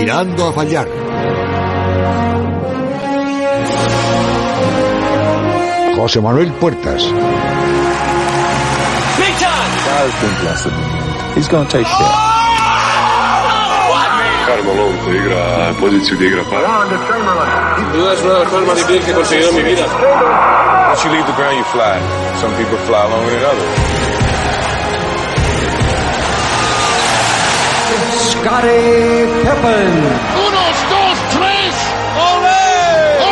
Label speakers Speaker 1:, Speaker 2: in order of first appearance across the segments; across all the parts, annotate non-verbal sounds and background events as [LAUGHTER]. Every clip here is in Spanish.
Speaker 1: Tirando a fallar. José Manuel Puertas.
Speaker 2: He's going to take shit.
Speaker 3: Carmelo te igra poziciju da igra para.
Speaker 4: Duda es una de las cosas más difíciles que he conseguido en mi vida.
Speaker 2: Once you leave the ground, you fly. Some people fly longer than others.
Speaker 5: Scotty Pippen.
Speaker 6: Unos, dos, tres. ¡Ole!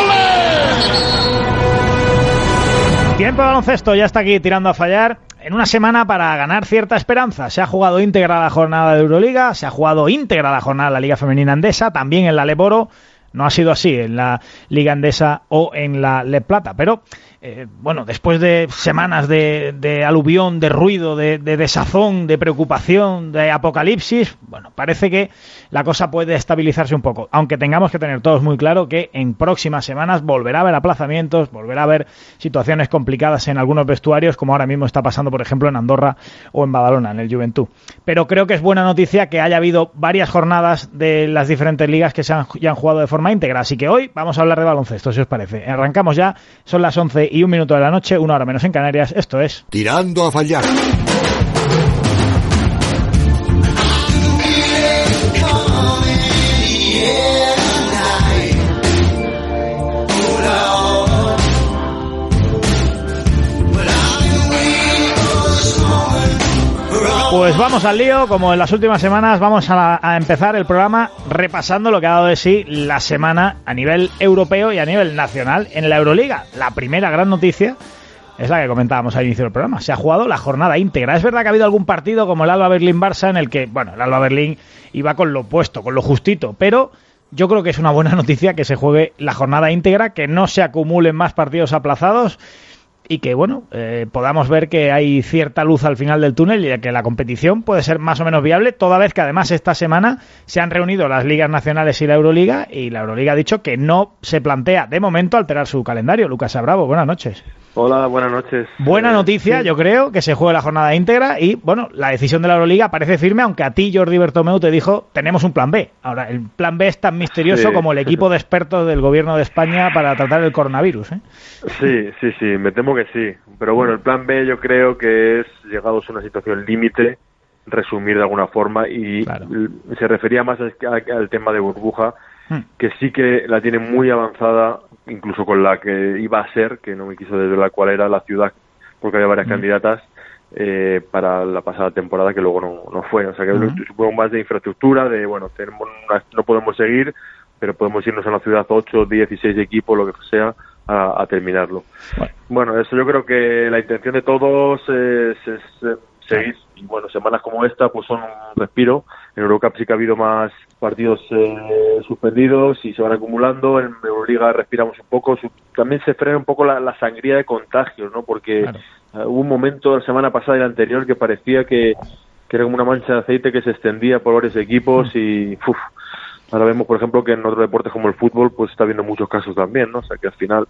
Speaker 6: ¡Ole!
Speaker 7: Tiempo de baloncesto ya está aquí tirando a fallar. En una semana para ganar cierta esperanza. Se ha jugado íntegra la jornada de Euroliga, se ha jugado íntegra la jornada de la Liga Femenina Andesa, también en la Leboro. No ha sido así en la Liga Andesa o en la Le Plata, pero eh, bueno, después de semanas de, aluvión, de ruido, de, de, desazón, de preocupación, de apocalipsis, bueno, parece que la cosa puede estabilizarse un poco, aunque tengamos que tener todos muy claro que en próximas semanas volverá a haber aplazamientos, volverá a haber situaciones complicadas en algunos vestuarios, como ahora mismo está pasando, por ejemplo, en Andorra o en Badalona, en el Juventud. Pero creo que es buena noticia que haya habido varias jornadas de las diferentes ligas que se han, han jugado de forma íntegra, así que hoy vamos a hablar de baloncesto, si os parece. Arrancamos ya, son las 11 y un minuto de la noche, una hora menos en Canarias. Esto es
Speaker 1: Tirando a fallar.
Speaker 7: Pues vamos al lío, como en las últimas semanas vamos a, empezar el programa repasando lo que ha dado de sí la semana a nivel europeo y a nivel nacional en la Euroliga. La primera gran noticia es la que comentábamos al inicio del programa. Se ha jugado la jornada íntegra. Es verdad que ha habido algún partido como el Alba Berlín-Barça en el que, bueno, el Alba Berlín iba con lo opuesto, con lo justito, pero yo creo que es una buena [LAUGHS] noticia que se juegue la jornada íntegra, que no se acumulen más partidos aplazados y que bueno eh, podamos ver que hay cierta luz al final del túnel y que la competición puede ser más o menos viable toda vez que además esta semana se han reunido las ligas nacionales y la Euroliga y la Euroliga ha dicho que no se plantea de momento alterar su calendario. Lucas Abravo buenas noches
Speaker 8: Hola, buenas noches.
Speaker 7: Buena noticia, yo creo, que se juegue la jornada íntegra y, bueno, la decisión de la Euroliga parece firme, aunque a ti, Jordi Bertomeu, te dijo, tenemos un plan B. Ahora, el plan B es tan misterioso
Speaker 8: Sí.
Speaker 7: como el equipo de expertos del gobierno de España para tratar el coronavirus, ¿eh?
Speaker 8: Sí, sí, sí, me temo que sí. Pero bueno, el plan B yo creo que es, llegados a una situación límite, resumir de alguna forma y
Speaker 7: Claro.
Speaker 8: se refería más al, al tema de burbuja,
Speaker 7: Hmm.
Speaker 8: que sí que la tiene muy avanzada, incluso con la que iba a ser, que no me quiso desvelar cuál era la ciudad, porque había varias
Speaker 7: Hmm.
Speaker 8: candidatas eh, para la pasada temporada que luego no, no fue. O sea que
Speaker 7: Hmm.
Speaker 8: supongo más de infraestructura, de bueno, tenemos una- no podemos seguir, pero podemos irnos a la ciudad 8, 16 equipos, lo que sea, a, a terminarlo.
Speaker 7: Bueno.
Speaker 8: Bueno, eso yo creo que la intención de todos es, es, eh, seguir. Y bueno, semanas como esta pues son un respiro. En Eurocup sí que ha habido más partidos eh, suspendidos y se van acumulando. En Euroliga respiramos un poco. También se frena un poco la, la sangría de contagios, ¿no? Porque
Speaker 7: Claro.
Speaker 8: eh, hubo un momento la semana pasada y la anterior que parecía que, que era como una mancha de aceite que se extendía por varios equipos y uf, ahora vemos por ejemplo que en otros deportes como el fútbol pues está habiendo muchos casos también, ¿no? O sea que al final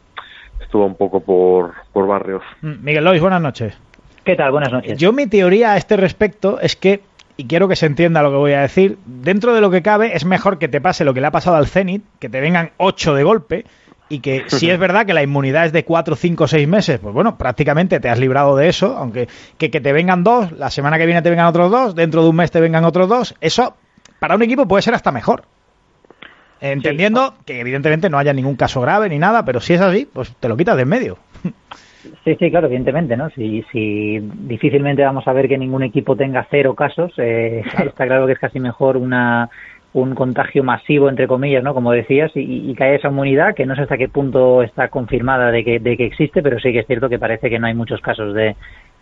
Speaker 8: estuvo un poco por, por barrios.
Speaker 7: Mm, Miguel Lois, buenas noches.
Speaker 9: ¿Qué tal? Buenas noches.
Speaker 7: Yo mi teoría a este respecto es que, y quiero que se entienda lo que voy a decir, dentro de lo que cabe es mejor que te pase lo que le ha pasado al Zenit, que te vengan ocho de golpe, y que [LAUGHS] si es verdad que la inmunidad es de cuatro, cinco, seis meses, pues bueno, prácticamente te has librado de eso, aunque que, que te vengan dos, la semana que viene te vengan otros dos, dentro de un mes te vengan otros dos, eso para un equipo puede ser hasta mejor. Entendiendo que evidentemente no haya ningún caso grave ni nada, pero si es así, pues te lo quitas de en medio. [LAUGHS]
Speaker 9: Sí, sí, claro, evidentemente, ¿no? Si, si difícilmente vamos a ver que ningún equipo tenga cero casos, eh, [LAUGHS] está claro que es casi mejor una un contagio masivo, entre comillas, ¿no? Como decías, y, y que haya esa inmunidad, que no sé hasta qué punto está confirmada de que, de que existe, pero sí que es cierto que parece que no hay muchos casos de,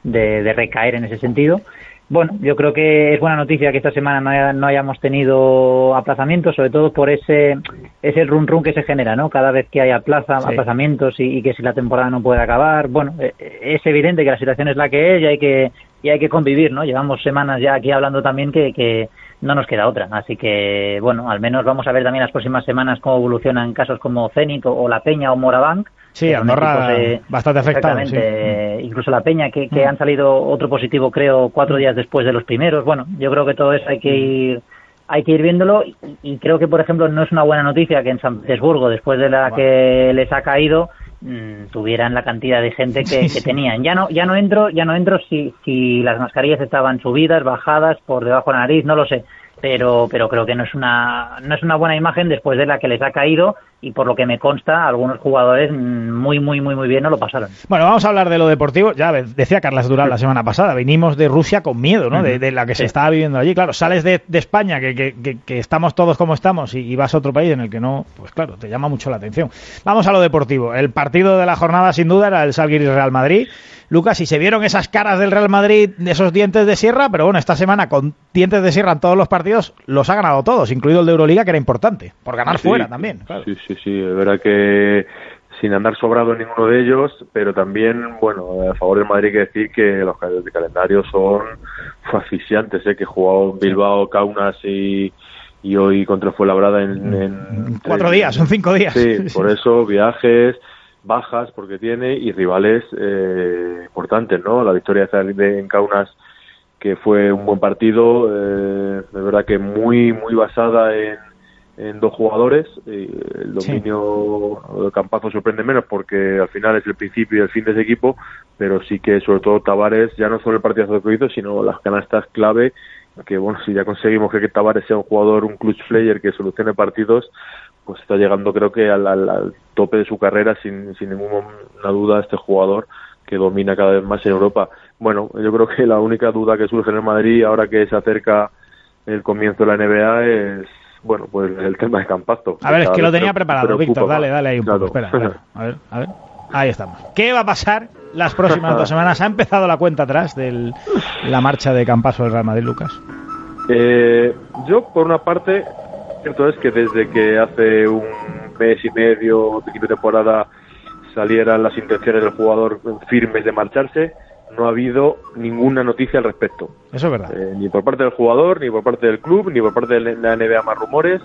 Speaker 9: de, de recaer en ese sentido. Bueno, yo creo que es buena noticia que esta semana no, haya- no hayamos tenido aplazamientos, sobre todo por ese ese run run que se genera, ¿no? Cada vez que hay aplaza,
Speaker 7: Sí.
Speaker 9: aplazamientos y, y que si la temporada no puede acabar, bueno, eh, es evidente que la situación es la que es y hay que y hay que convivir, ¿no? Llevamos semanas ya aquí hablando también que, que no nos queda otra, así que bueno, al menos vamos a ver también las próximas semanas cómo evolucionan casos como Zenit o, o La Peña o Morabank.
Speaker 7: Sí, Andorra
Speaker 9: eh,
Speaker 7: bastante afectado.
Speaker 9: Exactamente, eh, incluso la Peña, que, que
Speaker 7: Mm.
Speaker 9: han salido otro positivo, creo, cuatro días después de los primeros. Bueno, yo creo que todo eso hay que ir hay que ir viéndolo y, creo que, por ejemplo, no es una buena noticia que en San Petersburgo, después de la que les ha caído, mmm, tuvieran la cantidad de gente que, que, tenían. Ya no, ya no entro, ya no entro si, si las mascarillas estaban subidas, bajadas, por debajo de la nariz, no lo sé pero pero creo que no es una no es una buena imagen después de la que les ha caído y por lo que me consta algunos jugadores muy muy muy muy bien no lo pasaron.
Speaker 7: Bueno vamos a hablar de lo deportivo. Ya decía Carlas Dural la semana pasada venimos de Rusia con miedo no de, la que se estaba viviendo allí. Claro sales de, España que, que, que, estamos todos como estamos y, vas a otro país en el que no pues claro te llama mucho la atención. Vamos a lo deportivo. El partido de la jornada sin duda era el Salguiris Real Madrid. Lucas, y se vieron esas caras del Real Madrid, esos dientes de sierra, pero bueno, esta semana con dientes de sierra en todos los partidos los ha ganado todos, incluido el de Euroliga, que era importante, por ganar fuera también.
Speaker 8: Sí, sí, sí, es verdad que sin andar sobrado en ninguno de ellos, pero también, bueno, a favor del Madrid hay que decir que los de calendario son asfixiantes, ¿eh? que jugado Bilbao, Kaunas y, y hoy contra Fuenlabrada en, en
Speaker 7: cuatro días, son cinco días.
Speaker 8: Sí, [LAUGHS] por eso viajes, bajas porque tiene y rivales eh, importantes, ¿no? La victoria de en Kaunas que fue un buen partido, eh, de verdad que muy muy basada en, en dos jugadores. el dominio de Campazo sorprende menos porque al final es el principio y el fin de ese equipo, pero sí que sobre todo Tavares, ya no solo el partido que hizo, sino las canastas clave, que bueno, si ya conseguimos que Tavares sea un jugador, un clutch player que solucione partidos, pues está llegando creo que al, al, tope de su carrera sin, sin ninguna duda este jugador que domina cada vez más en Europa. Bueno, yo creo que la única duda que surge en el Madrid ahora que se acerca el comienzo de la NBA es bueno, pues el tema de Campasto.
Speaker 7: A ver, es que lo tenía preparado, Víctor, dale, dale ahí un poco, [LAUGHS] espera, a ver, a ver. Ahí estamos. ¿Qué va a pasar las próximas dos semanas? ¿Ha empezado la cuenta atrás de la marcha de Campaso del Real Madrid, Lucas?
Speaker 8: Eh, yo, por una parte, cierto es que desde que hace un mes y medio, de temporada, salieran las intenciones del jugador firmes de marcharse, no ha habido ninguna noticia al respecto.
Speaker 7: Eso es verdad.
Speaker 8: Eh, ni por parte del jugador, ni por parte del club, ni por parte de la NBA más rumores.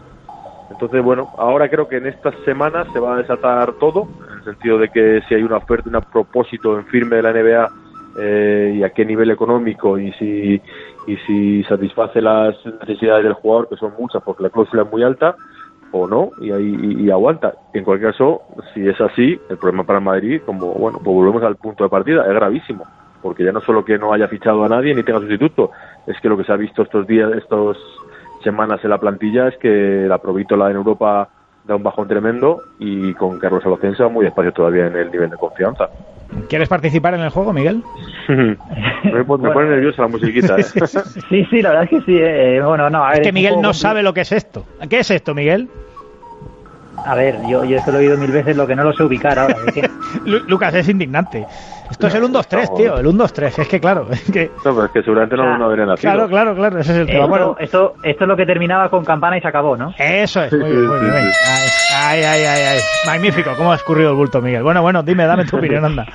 Speaker 8: Entonces, bueno, ahora creo que en estas semanas se va a desatar todo, en el sentido de que si hay una oferta, un propósito en firme de la NBA eh, y a qué nivel económico y si y si satisface las necesidades del jugador, que son muchas porque la cláusula es muy alta, o no, y ahí y, aguanta. En cualquier caso, si es así, el problema para Madrid, como bueno, pues volvemos al punto de partida, es gravísimo, porque ya no solo que no haya fichado a nadie ni tenga sustituto, es que lo que se ha visto estos días, estas semanas en la plantilla es que la Provítola en Europa da un bajón tremendo y con Carlos Alocensa muy despacio todavía en el nivel de confianza.
Speaker 7: ¿Quieres participar en el juego, Miguel? [LAUGHS]
Speaker 8: me, pone nerviosa la musiquita. ¿eh? [LAUGHS]
Speaker 9: sí, sí, la verdad es que sí. Eh. Bueno, no,
Speaker 7: es que Miguel no sabe lo que es esto. ¿Qué es esto, Miguel?
Speaker 9: A ver, yo, yo esto lo he oído mil veces, lo que no lo sé ubicar ahora. [LAUGHS]
Speaker 7: Lucas, es indignante. Esto es el 1-2-3, tío, el 1-2-3. Es que claro. Es que...
Speaker 8: No, pero es que seguramente no, no habría nacido.
Speaker 7: Claro, claro, claro. Ese es el tema.
Speaker 9: bueno, esto, esto es lo que terminaba con campana y se acabó, ¿no?
Speaker 7: Eso es. Muy bien, muy bien. Ay, ay, ay, ay. Magnífico. ¿Cómo ha escurrido el bulto, Miguel? Bueno, bueno, dime, dame tu [LAUGHS] opinión, anda.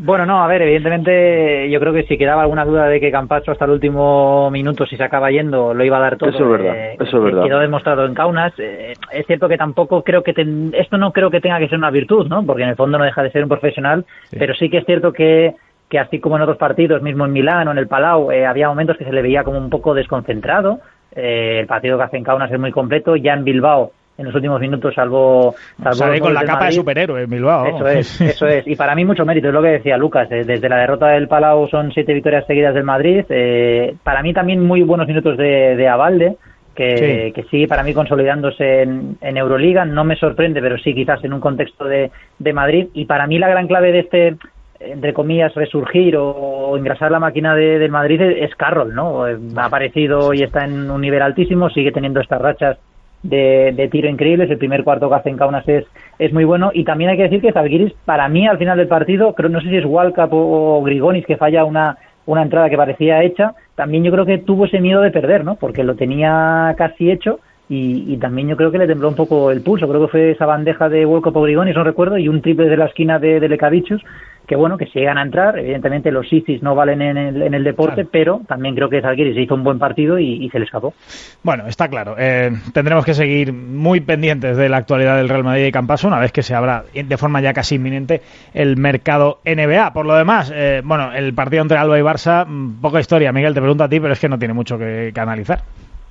Speaker 9: Bueno, no, a ver, evidentemente yo creo que si quedaba alguna duda de que Campacho hasta el último minuto, si se acaba yendo, lo iba a dar todo.
Speaker 8: Eso es verdad, eh, eso es verdad.
Speaker 9: Quedó demostrado en Kaunas. Eh, es cierto que tampoco creo que... Esto no creo que tenga que ser una virtud, ¿no? Porque en el fondo no deja de ser un profesional, pero sí que es cierto que que así como en otros partidos, mismo en Milán o en el Palau, eh, había momentos que se le veía como un poco desconcentrado. el partido que hace en Kaunas es muy completo. Ya en Bilbao en los últimos minutos, salvo...
Speaker 7: salvo con la capa de superhéroe en Bilbao.
Speaker 9: Eso es, eso es. Y para mí mucho mérito, es lo que decía Lucas. Eh, desde la derrota del Palau son siete victorias seguidas del Madrid. Eh, para mí también muy buenos minutos de, de Avalde. Que, que, sigue para mí consolidándose en, en, Euroliga. No me sorprende, pero sí quizás en un contexto de, de Madrid. Y para mí la gran clave de este, entre comillas, resurgir o, engrasar la máquina de, del Madrid es Carroll, ¿no? Ha aparecido y está en un nivel altísimo, sigue teniendo estas rachas de, tiro increíbles. El primer cuarto que hace en Kaunas es, es muy bueno. Y también hay que decir que Zalgiris, para mí, al final del partido, creo no sé si es Walcap o, Grigonis que falla una, una entrada que parecía hecha, también yo creo que tuvo ese miedo de perder, ¿no? Porque lo tenía casi hecho y, también yo creo que le tembló un poco el pulso. Creo que fue esa bandeja de Walcap o Grigonis, no recuerdo, y un triple de la esquina de, de Lecavichus que bueno, que se llegan a entrar. Evidentemente los ISIS no valen en el, en el deporte, pero también creo que Zalgiris hizo un buen partido y, se le escapó.
Speaker 7: Bueno, está claro. Eh, tendremos que seguir muy pendientes de la actualidad del Real Madrid y Campaso una vez que se abra de forma ya casi inminente el mercado NBA. Por lo demás, eh, bueno, el partido entre Alba y Barça, mm, poca historia. Miguel, te pregunto a ti, pero es que no tiene mucho que, que analizar.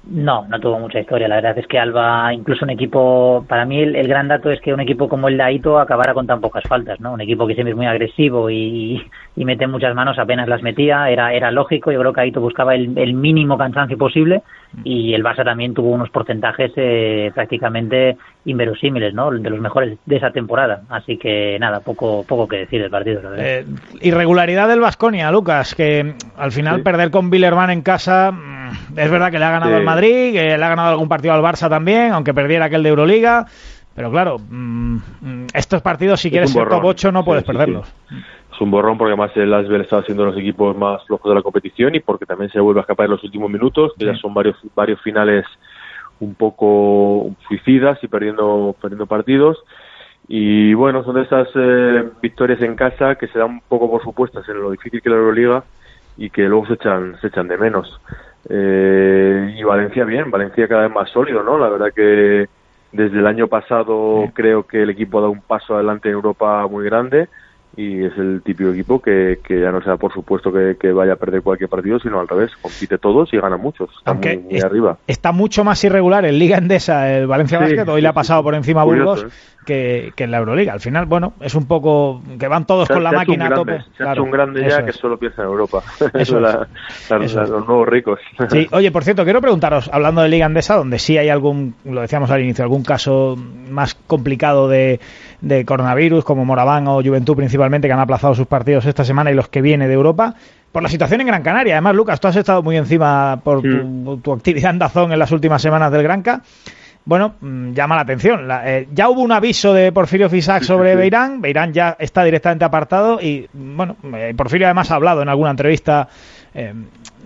Speaker 9: No, no tuvo mucha historia. La verdad es que Alba, incluso un equipo, para mí el, gran dato es que un equipo como el de Aito acabara con tan pocas faltas, ¿no? Un equipo que siempre es muy agresivo y, y mete muchas manos, apenas las metía, era, era lógico. Yo creo que Aito buscaba el, el mínimo cansancio posible y el Barça también tuvo unos porcentajes eh, prácticamente inverosímiles, ¿no? De los mejores de esa temporada. Así que nada, poco, poco que decir del partido.
Speaker 7: Eh, irregularidad del Vasconia, Lucas, que al final perder con Billerman en casa es verdad que le ha ganado al Madrid, que le ha ganado algún partido al Barça también, aunque perdiera aquel de Euroliga. Pero claro, mm, estos partidos, si quieres ser top 8, no puedes perderlos.
Speaker 8: Es un borrón porque además el Asbel está siendo los equipos más flojos de la competición y porque también se vuelve a escapar en los últimos minutos, que ya son varios, varios finales un poco suicidas y perdiendo, perdiendo partidos. Y bueno, son de esas eh, victorias en casa que se dan un poco por supuestas en lo difícil que es la Euroliga y que luego se echan, se echan de menos. Eh, y Valencia bien, Valencia cada vez más sólido, ¿no? La verdad que desde el año pasado creo que el equipo ha dado un paso adelante en Europa muy grande y es el típico equipo que, que ya no sea por supuesto que, vaya a perder cualquier partido, sino al revés, compite todos y gana muchos, está muy, arriba.
Speaker 7: Está mucho más irregular en Liga Endesa el Valencia Basket, hoy le ha pasado por encima a Burgos ¿eh? que, que, en la Euroliga. Al final, bueno, es un poco que van todos con la máquina a tope.
Speaker 8: Se ha hecho un grande ya que solo piensa en Europa. Eso, [LAUGHS] es. los nuevos ricos. [LAUGHS]
Speaker 7: Sí, oye, por cierto, quiero preguntaros, hablando de Liga Endesa, donde sí hay algún, lo decíamos al inicio, algún caso más complicado de de coronavirus, como Moraván o Juventud principalmente, que han aplazado sus partidos esta semana y los que viene de Europa, por la situación en Gran Canaria. Además, Lucas, tú has estado muy encima por tu, actividad en Dazón en las últimas semanas del Granca. Bueno, mm, llama la atención. Eh, ya hubo un aviso de Porfirio Fisac sobre Beirán. Beirán ya está directamente apartado y, bueno, eh, Porfirio además ha hablado en alguna entrevista eh,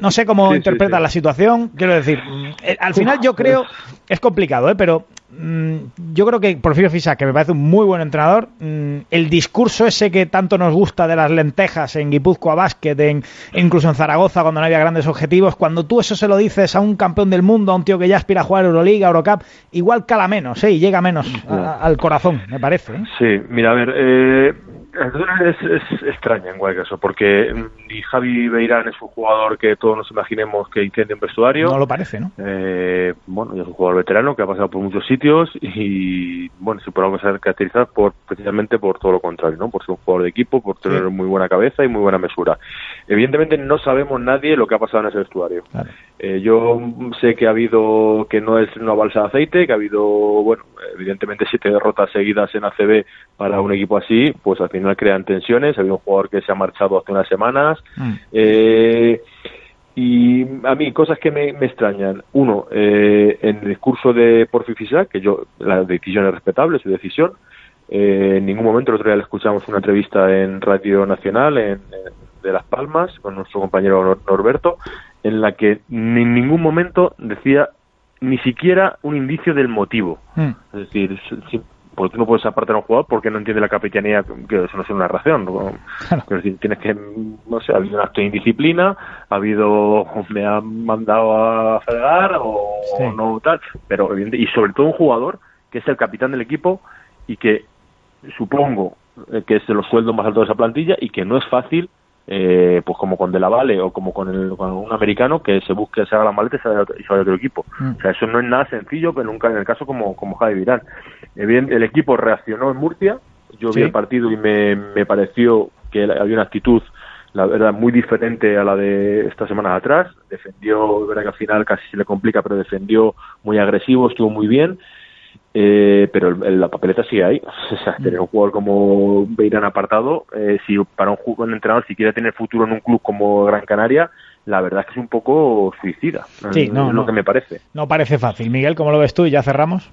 Speaker 7: no sé cómo interpreta la situación. Quiero decir, mm, al final yo creo, es complicado, ¿eh? pero Mm, yo creo que Porfirio Fisac, que me parece un muy buen entrenador, mm, el discurso ese que tanto nos gusta de las lentejas en Guipúzcoa Basket, en, incluso en Zaragoza cuando no había grandes objetivos, cuando tú eso se lo dices a un campeón del mundo, a un tío que ya aspira a jugar Euroliga, Eurocup, igual cala menos, ¿eh? y llega menos al corazón, me parece. ¿eh?
Speaker 8: Sí, mira, a ver, eh, es, es, extraña en cualquier caso, porque Javi Beirán es un jugador que nos imaginemos que incendia un vestuario.
Speaker 7: No lo parece, ¿no?
Speaker 8: Eh, bueno, es un jugador veterano que ha pasado por muchos sitios [LAUGHS] y, bueno, se podemos caracterizar por, precisamente por todo lo contrario, ¿no? Por ser un jugador de equipo, por tener muy buena cabeza y muy buena mesura. Evidentemente no sabemos nadie lo que ha pasado en ese vestuario. Eh, yo sé que ha habido, que no es una balsa de aceite, que ha habido, bueno, evidentemente siete derrotas seguidas en ACB para un equipo así, pues al final crean tensiones. Había un jugador que se ha marchado hace unas semanas. Mm. Eh, y a mí, cosas que me, extrañan. Uno, eh, en el discurso de Porfi Fisac, que yo, la decisión es respetable, su decisión. Eh, en ningún momento, el otro día le escuchamos una entrevista en Radio Nacional en, de Las Palmas con nuestro compañero Norberto, en la que en ningún momento decía ni siquiera un indicio del motivo. Mm. Es decir, porque tú no puedes apartar a un jugador porque no entiende la capitanía, que eso no es una razón. decir, tienes que, no sé, ha habido un acto de indisciplina, ha habido, me han mandado a fregar o, no tal, pero y sobre todo un jugador que es el capitán del equipo y que supongo eh, que es de los sueldos más altos de esa plantilla y que no es fácil eh, pues como con De La Valle o como con, el, con un americano que se busque, se haga la maleta y se vaya, a otro equipo. Mm. O sea, eso no es nada sencillo, pero nunca en el caso como, como Javi Virán. el equipo reaccionó en Murcia, yo vi el partido y me, me pareció que había una actitud la verdad muy diferente a la de esta semana atrás defendió verdad que al final casi se le complica pero defendió muy agresivo estuvo muy bien eh, pero la papeleta sigue ahí. [LAUGHS] O sea, tener un jugador como Beirán apartado, eh, si para un, un entrenador si quiere tener futuro en un club como Gran Canaria, la verdad es que es un poco suicida.
Speaker 7: Sí, no, es
Speaker 8: lo que me parece.
Speaker 7: No parece fácil. Miguel, ¿cómo lo ves tú? Y ya cerramos.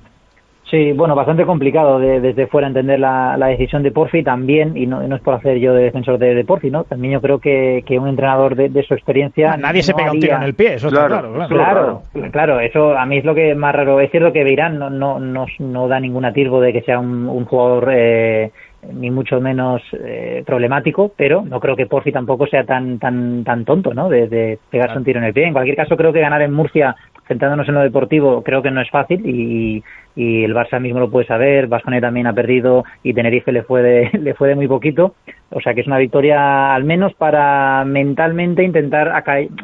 Speaker 9: Sí, bueno, bastante complicado desde fuera entender la, decisión de Porfi también, y no, es por hacer yo de defensor de, Porfi, ¿no? También yo creo que, que un entrenador de, su experiencia...
Speaker 7: Nadie se pega un tiro en el pie, eso claro, está
Speaker 9: claro. Claro, claro, eso a mí es lo que más raro. Es cierto que Beirán no, no, no, da ningún atisbo de que sea un, jugador... Eh, ni mucho menos eh, problemático, pero no creo que Porfi tampoco sea tan tan tan tonto, ¿no? De, pegarse un tiro en el pie. En cualquier caso, creo que ganar en Murcia centrándonos en lo deportivo, creo que no es fácil y, y el Barça mismo lo puede saber, Vasconia también ha perdido y Tenerife le fue, de, [LAUGHS] le fue de muy poquito, o sea que es una victoria al menos para mentalmente intentar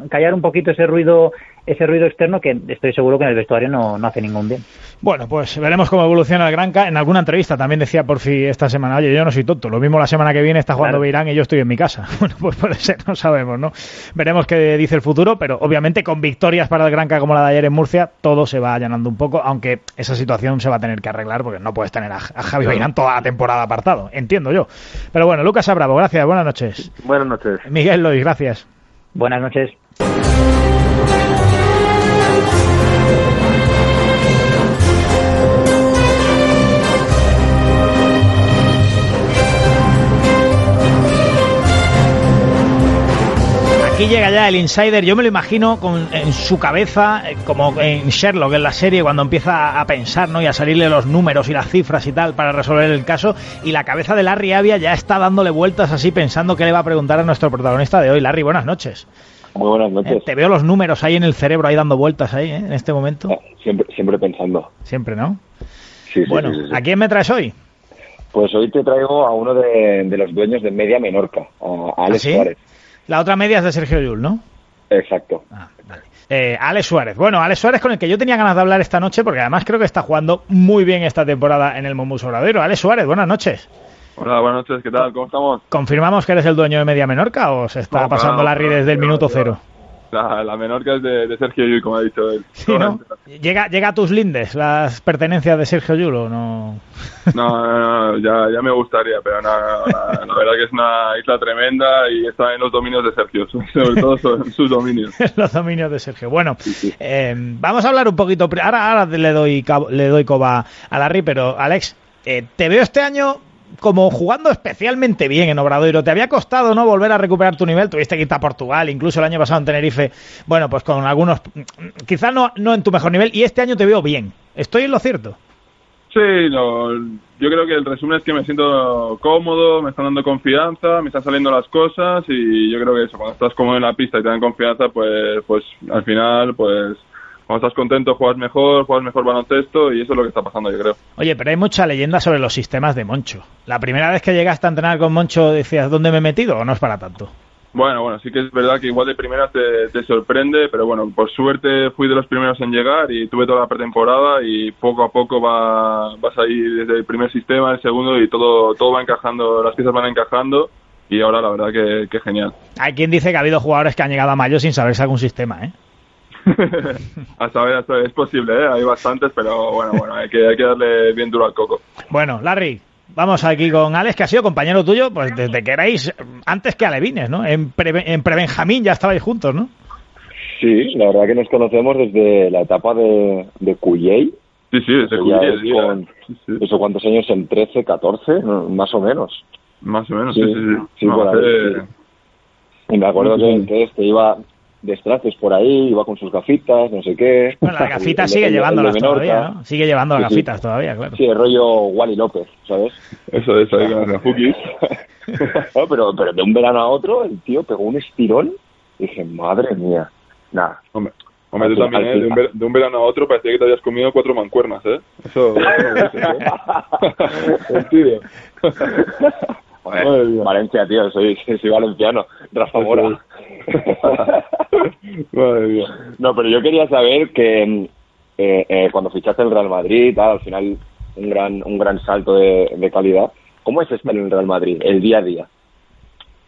Speaker 9: callar un poquito ese ruido ese ruido externo que estoy seguro que en el vestuario no, no hace ningún bien.
Speaker 7: Bueno, pues veremos cómo evoluciona el Granca. En alguna entrevista también decía por fin esta semana, oye, yo no soy tonto, lo mismo la semana que viene está jugando Beirán y yo estoy en mi casa. [LAUGHS] Bueno, pues puede ser, no sabemos, ¿no? Veremos qué dice el futuro, pero obviamente con victorias para el Granca como la de ayer en Murcia, todo se va allanando un poco, aunque esa situación se va a tener que arreglar porque no puedes tener a, Javi Beirán toda la temporada apartado, entiendo yo. Pero bueno, Lucas Abravo, gracias, buenas noches.
Speaker 8: Buenas noches.
Speaker 7: Miguel Lois, gracias.
Speaker 9: Buenas noches.
Speaker 7: Aquí llega ya el insider, yo me lo imagino con, en su cabeza, eh, como en Sherlock, en la serie, cuando empieza a pensar ¿no? y a salirle los números y las cifras y tal para resolver el caso, y la cabeza de Larry Avia ya está dándole vueltas así pensando qué le va a preguntar a nuestro protagonista de hoy. Larry, buenas noches.
Speaker 10: Muy buenas noches. Eh,
Speaker 7: te veo los números ahí en el cerebro, ahí dando vueltas ahí, ¿eh? en este momento. Ah,
Speaker 10: siempre, siempre pensando.
Speaker 7: Siempre, ¿no?
Speaker 10: Sí, sí
Speaker 7: Bueno, ¿a quién me traes hoy?
Speaker 10: Pues hoy te traigo a uno de, los dueños de Media Menorca, a Alex
Speaker 7: ¿Ah,
Speaker 10: Suárez.
Speaker 7: La otra media es de Sergio Llull, ¿no?
Speaker 10: Exacto.
Speaker 7: Ah, vale. Eh, Alex Suárez. Bueno, Alex Suárez con el que yo tenía ganas de hablar esta noche porque además creo que está jugando muy bien esta temporada en el Mombus Obradero. Alex Suárez, buenas noches.
Speaker 11: Hola, buenas noches, ¿qué tal? ¿Cómo estamos?
Speaker 7: ¿Confirmamos que eres el dueño de Media Menorca o se está pasando la RI desde el minuto cero?
Speaker 11: La, menor que es de, Sergio Yul, como ha dicho él.
Speaker 7: ¿Llega, ¿Llega a tus lindes las pertenencias de Sergio Yul o no?
Speaker 11: No, no, ya, ya me gustaría, pero no, la, verdad que es una isla tremenda y está en los dominios de Sergio, [LAUGHS] sobre todo en sus dominios. [LAUGHS]
Speaker 7: los dominios de Sergio. Bueno, eh, vamos a hablar un poquito. Ahora, ahora le doy le doy coba a Larry, pero Alex, eh, te veo este año como jugando especialmente bien en Obradoiro. ¿Te había costado no volver a recuperar tu nivel? Tuviste que irte a Portugal, incluso el año pasado en Tenerife. Bueno, pues con algunos, quizás no, no en tu mejor nivel. Y este año te veo bien. ¿Estoy en lo cierto?
Speaker 11: Sí, yo creo que el resumen es que me siento cómodo, me están dando confianza, me están saliendo las cosas y yo creo que eso, cuando estás cómodo en la pista y te dan confianza, pues, pues al final, pues cuando estás contento juegas mejor, juegas mejor baloncesto y eso es lo que está pasando, yo creo.
Speaker 7: Oye, pero hay mucha leyenda sobre los sistemas de Moncho. La primera vez que llegaste a entrenar con Moncho decías, ¿dónde me he metido o no es para tanto?
Speaker 11: Bueno, bueno, sí que es verdad que igual de primera te, sorprende, pero bueno, por suerte fui de los primeros en llegar y tuve toda la pretemporada y poco a poco va, vas ahí desde el primer sistema, el segundo y todo, todo va encajando, las piezas van encajando y ahora la verdad que, que genial.
Speaker 7: Hay quien dice que ha habido jugadores que han llegado a mayo sin saberse algún sistema, ¿eh? [LAUGHS]
Speaker 11: a saber, es posible, ¿eh? hay bastantes, pero bueno, bueno, hay que, hay que darle bien duro al coco.
Speaker 7: Bueno, Larry, vamos aquí con Alex, que ha sido compañero tuyo, pues desde que erais antes que Alevines, ¿no? En, pre, en Prebenjamín ya estabais juntos, ¿no?
Speaker 10: Sí, la verdad que nos conocemos desde la etapa de, de Cuyey.
Speaker 11: Sí, sí, desde Cuyey.
Speaker 10: Con, ¿Eso cuántos años? ¿En 13, 14? Más o menos.
Speaker 11: Más o menos, sí, sí, sí.
Speaker 10: Y me acuerdo que, que este iba de por ahí, iba con sus gafitas, no sé qué.
Speaker 7: Bueno, las [LAUGHS] gafitas sigue llevándolas todavía, ¿no? Sigue llevando las gafitas todavía, claro.
Speaker 10: Sí, el rollo Wally López, ¿sabes?
Speaker 11: Eso es, ahí con las [LAUGHS]
Speaker 10: no, pero, pero de un verano a otro, el tío pegó un estirón y dije, madre mía, nada.
Speaker 11: Hombre, hombre tú también, ¿eh? De un, verano a otro parecía que te habías comido cuatro mancuernas, ¿eh? Eso, eso, ¿eh? [LAUGHS]
Speaker 10: Valencia, tío, soy, [LAUGHS] soy valenciano. Rafa Mora. [LAUGHS] no, pero yo quería saber que eh, eh, cuando fichaste el Real Madrid, tal, al final un gran, un gran salto de, calidad. ¿Cómo es estar en el Real Madrid, el día a día?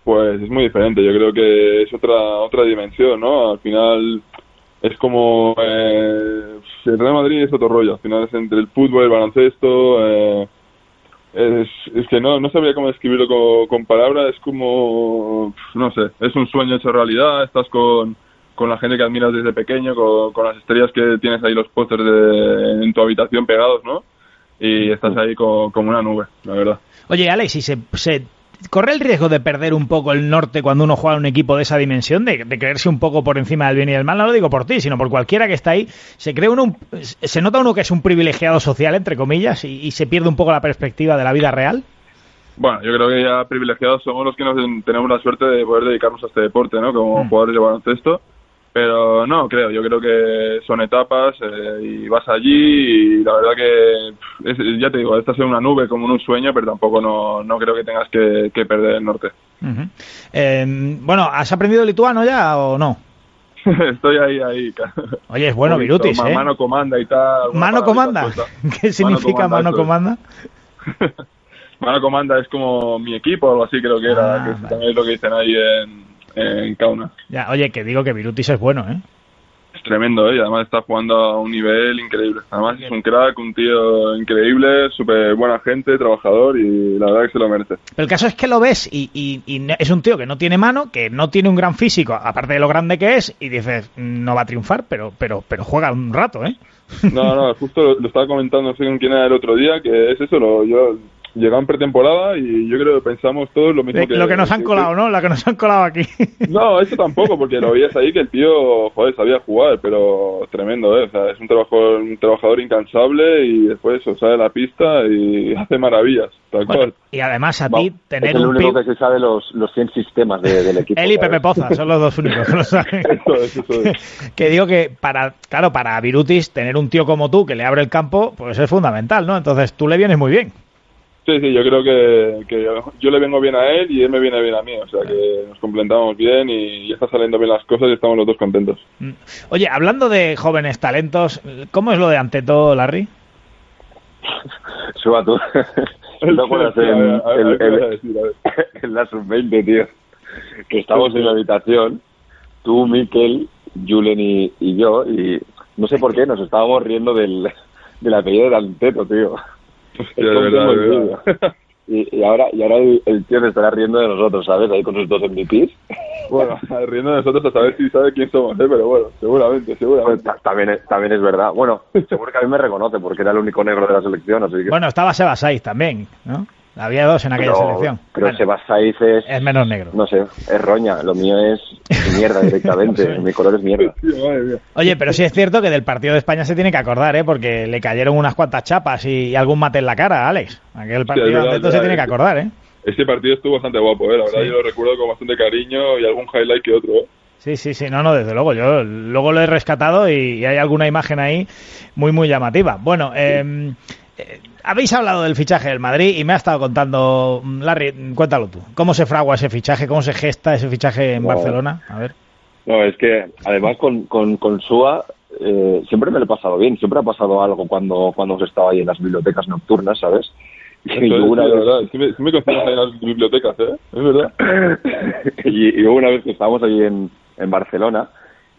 Speaker 11: Pues es muy diferente, yo creo que es otra otra dimensión, ¿no? Al final es como eh, el Real Madrid es otro rollo, al final es entre el fútbol, el baloncesto, eh, es, es que no, no sabría cómo describirlo con, palabras, es como, no sé, es un sueño hecho realidad, estás con, con la gente que admiras desde pequeño, con, las estrellas que tienes ahí los pósters en tu habitación pegados, ¿no? Y estás ahí como una nube, la verdad.
Speaker 7: Oye, Alex, ¿y se, se ¿Corre el riesgo de perder un poco el norte cuando uno juega en un equipo de esa dimensión, de, creerse un poco por encima del bien y del mal? No lo digo por ti, sino por cualquiera que está ahí. Se cree uno, se nota uno que es un privilegiado social, entre comillas, y, se pierde un poco la perspectiva de la vida real.
Speaker 11: Bueno, yo creo que ya privilegiados somos los que nos tenemos la suerte de poder dedicarnos a este deporte, ¿no? Como mm. jugadores de baloncesto pero no, creo, yo creo que son etapas eh, y vas allí y la verdad que, ya te digo, esta es una nube como en un sueño, pero tampoco no, no creo que tengas que, perder el norte.
Speaker 7: Em, bueno, ¿has aprendido lituano ya o no? [LAUGHS]
Speaker 11: Estoy ahí, ahí. [LAUGHS]
Speaker 7: Oye, es bueno Virutis, ¿eh?
Speaker 11: Mano comanda y tal.
Speaker 7: ¿Mano comanda? [LAUGHS] ¿Qué significa mano comanda?
Speaker 11: Mano comanda es como mi equipo o algo así, creo que era.
Speaker 7: Ah,
Speaker 11: que
Speaker 7: vale.
Speaker 11: también es lo que dicen ahí en, en Kauna.
Speaker 7: Ya, oye, que digo que Virutis es bueno, ¿eh?
Speaker 11: Es tremendo, ¿eh? Y además está jugando a un nivel increíble. Además es un crack, un tío increíble, súper buena gente, trabajador y la verdad que se lo merece.
Speaker 7: Pero el caso es que lo ves y, y- y es un tío que no tiene mano, que no tiene un gran físico, aparte de lo grande que es, y dices, no va a triunfar, pero, pero, pero juega un rato, ¿eh?
Speaker 11: No, no, justo lo, lo estaba comentando, no sé con quién era el otro día, que es eso, lo, yo llegaba en pretemporada y yo creo que pensamos todos lo mismo
Speaker 7: De-
Speaker 11: que...
Speaker 7: lo que nos han
Speaker 11: que-
Speaker 7: colado, ¿no? Lo que nos han colado aquí. [LAUGHS]
Speaker 11: No, eso tampoco, porque lo veías ahí que el tío, joder, sabía jugar, pero tremendo, ¿eh? O sea, es un trabajador, un trabajador incansable y después eso, sale a la pista y [LAUGHS] hace maravillas, tal cual.
Speaker 7: Y además a ti tener
Speaker 10: es el
Speaker 7: un
Speaker 10: único que se sabe los, los 100 sistemas de- del equipo.
Speaker 7: Él y. Pepe Poza son los dos únicos que lo [LAUGHS] saben.
Speaker 11: Eso es, eso es.
Speaker 7: que digo que para, claro, para Virutis tener un tío como tú que le abre el campo, pues es fundamental, ¿no? Entonces tú le vienes muy bien.
Speaker 11: Sí, sí, yo creo que, que yo le vengo bien a él y él me viene bien a mí, o sea que nos complementamos bien y ya está saliendo bien las cosas y estamos los dos contentos.
Speaker 7: Mm. Oye, hablando de jóvenes talentos, ¿cómo es lo de Anteto, Larry? [LAUGHS]
Speaker 10: Suba tú. [LAUGHS] ¿No
Speaker 11: ver, [LAUGHS]
Speaker 10: en, la sub-20, tío? Que estamos en la habitación, tú, Miquel, Julen y, y yo, y no sé por qué nos estábamos riendo del, del apellido de Anteto, tío.
Speaker 11: Hostia,
Speaker 10: Es
Speaker 11: de
Speaker 10: como
Speaker 11: verdad,
Speaker 10: un
Speaker 11: de
Speaker 10: vídeo.
Speaker 11: verdad. [LAUGHS]
Speaker 10: Y, y ahora, y ahora el, el tío se estará riendo de nosotros, ¿sabes? Ahí con sus dos MVPs. [LAUGHS]
Speaker 11: Bueno, riendo de nosotros a saber si sabe quién somos, ¿eh? pero bueno, seguramente,
Speaker 10: Pues
Speaker 11: seguramente.
Speaker 10: ta- también, es, también es verdad. Bueno, seguro que a mí me reconoce porque era el único negro de la selección, así que...
Speaker 7: Bueno, estaba Sebasaiz también, ¿no? Había dos en aquella
Speaker 10: pero,
Speaker 7: selección.
Speaker 10: Pero
Speaker 7: Bueno,
Speaker 10: Sebas Saiz es,
Speaker 7: es menos negro.
Speaker 10: no sé, es roña. Lo mío es mierda directamente. [LAUGHS] Mi color es mierda. [LAUGHS]
Speaker 7: Oye, pero sí es cierto que del partido de España se tiene que acordar, ¿eh? Porque le cayeron unas cuantas chapas y, y algún mate en la cara, Alex. Aquel partido
Speaker 11: es verdad,
Speaker 7: se tiene que acordar, ¿eh?
Speaker 11: Este partido estuvo bastante guapo, ¿eh? la verdad
Speaker 7: Sí.
Speaker 11: yo lo recuerdo con bastante cariño y algún highlight que otro. ¿eh?
Speaker 7: Sí, sí, sí, no, no, desde luego. Yo luego lo he rescatado y, y hay alguna imagen ahí muy, muy llamativa. Bueno, eh, eh, habéis hablado del fichaje del Madrid y me ha estado contando, Larry, cuéntalo tú. ¿Cómo se fragua ese fichaje? ¿Cómo se gesta ese fichaje en
Speaker 10: No.
Speaker 7: Barcelona? A ver.
Speaker 10: No, es que además con, con, con Sua eh, siempre me lo he pasado bien. Siempre ha pasado algo cuando, cuando estado ahí en las bibliotecas nocturnas, ¿sabes? Y
Speaker 11: es,
Speaker 10: una
Speaker 11: sí, de
Speaker 10: vez-
Speaker 11: verdad. Sí me, sí me ahí en las bibliotecas, ¿eh? Es verdad. [LAUGHS]
Speaker 10: y, y hubo una vez que estábamos allí en, en Barcelona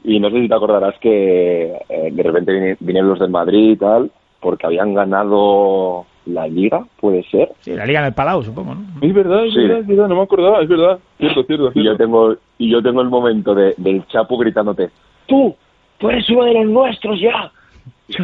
Speaker 10: y no sé si te acordarás que eh, de repente vinieron los del Madrid y tal porque habían ganado la Liga, puede ser.
Speaker 7: Sí, la liga en el Palau, supongo, ¿no?
Speaker 11: Es verdad, es
Speaker 10: Sí.
Speaker 11: verdad, es verdad, no me acordaba, es verdad. Cierto, cierto,
Speaker 10: Y yo
Speaker 11: cierto.
Speaker 10: tengo y yo tengo el momento de, del Chapu gritándote, tú, tú eres uno de los nuestros ya. [LAUGHS]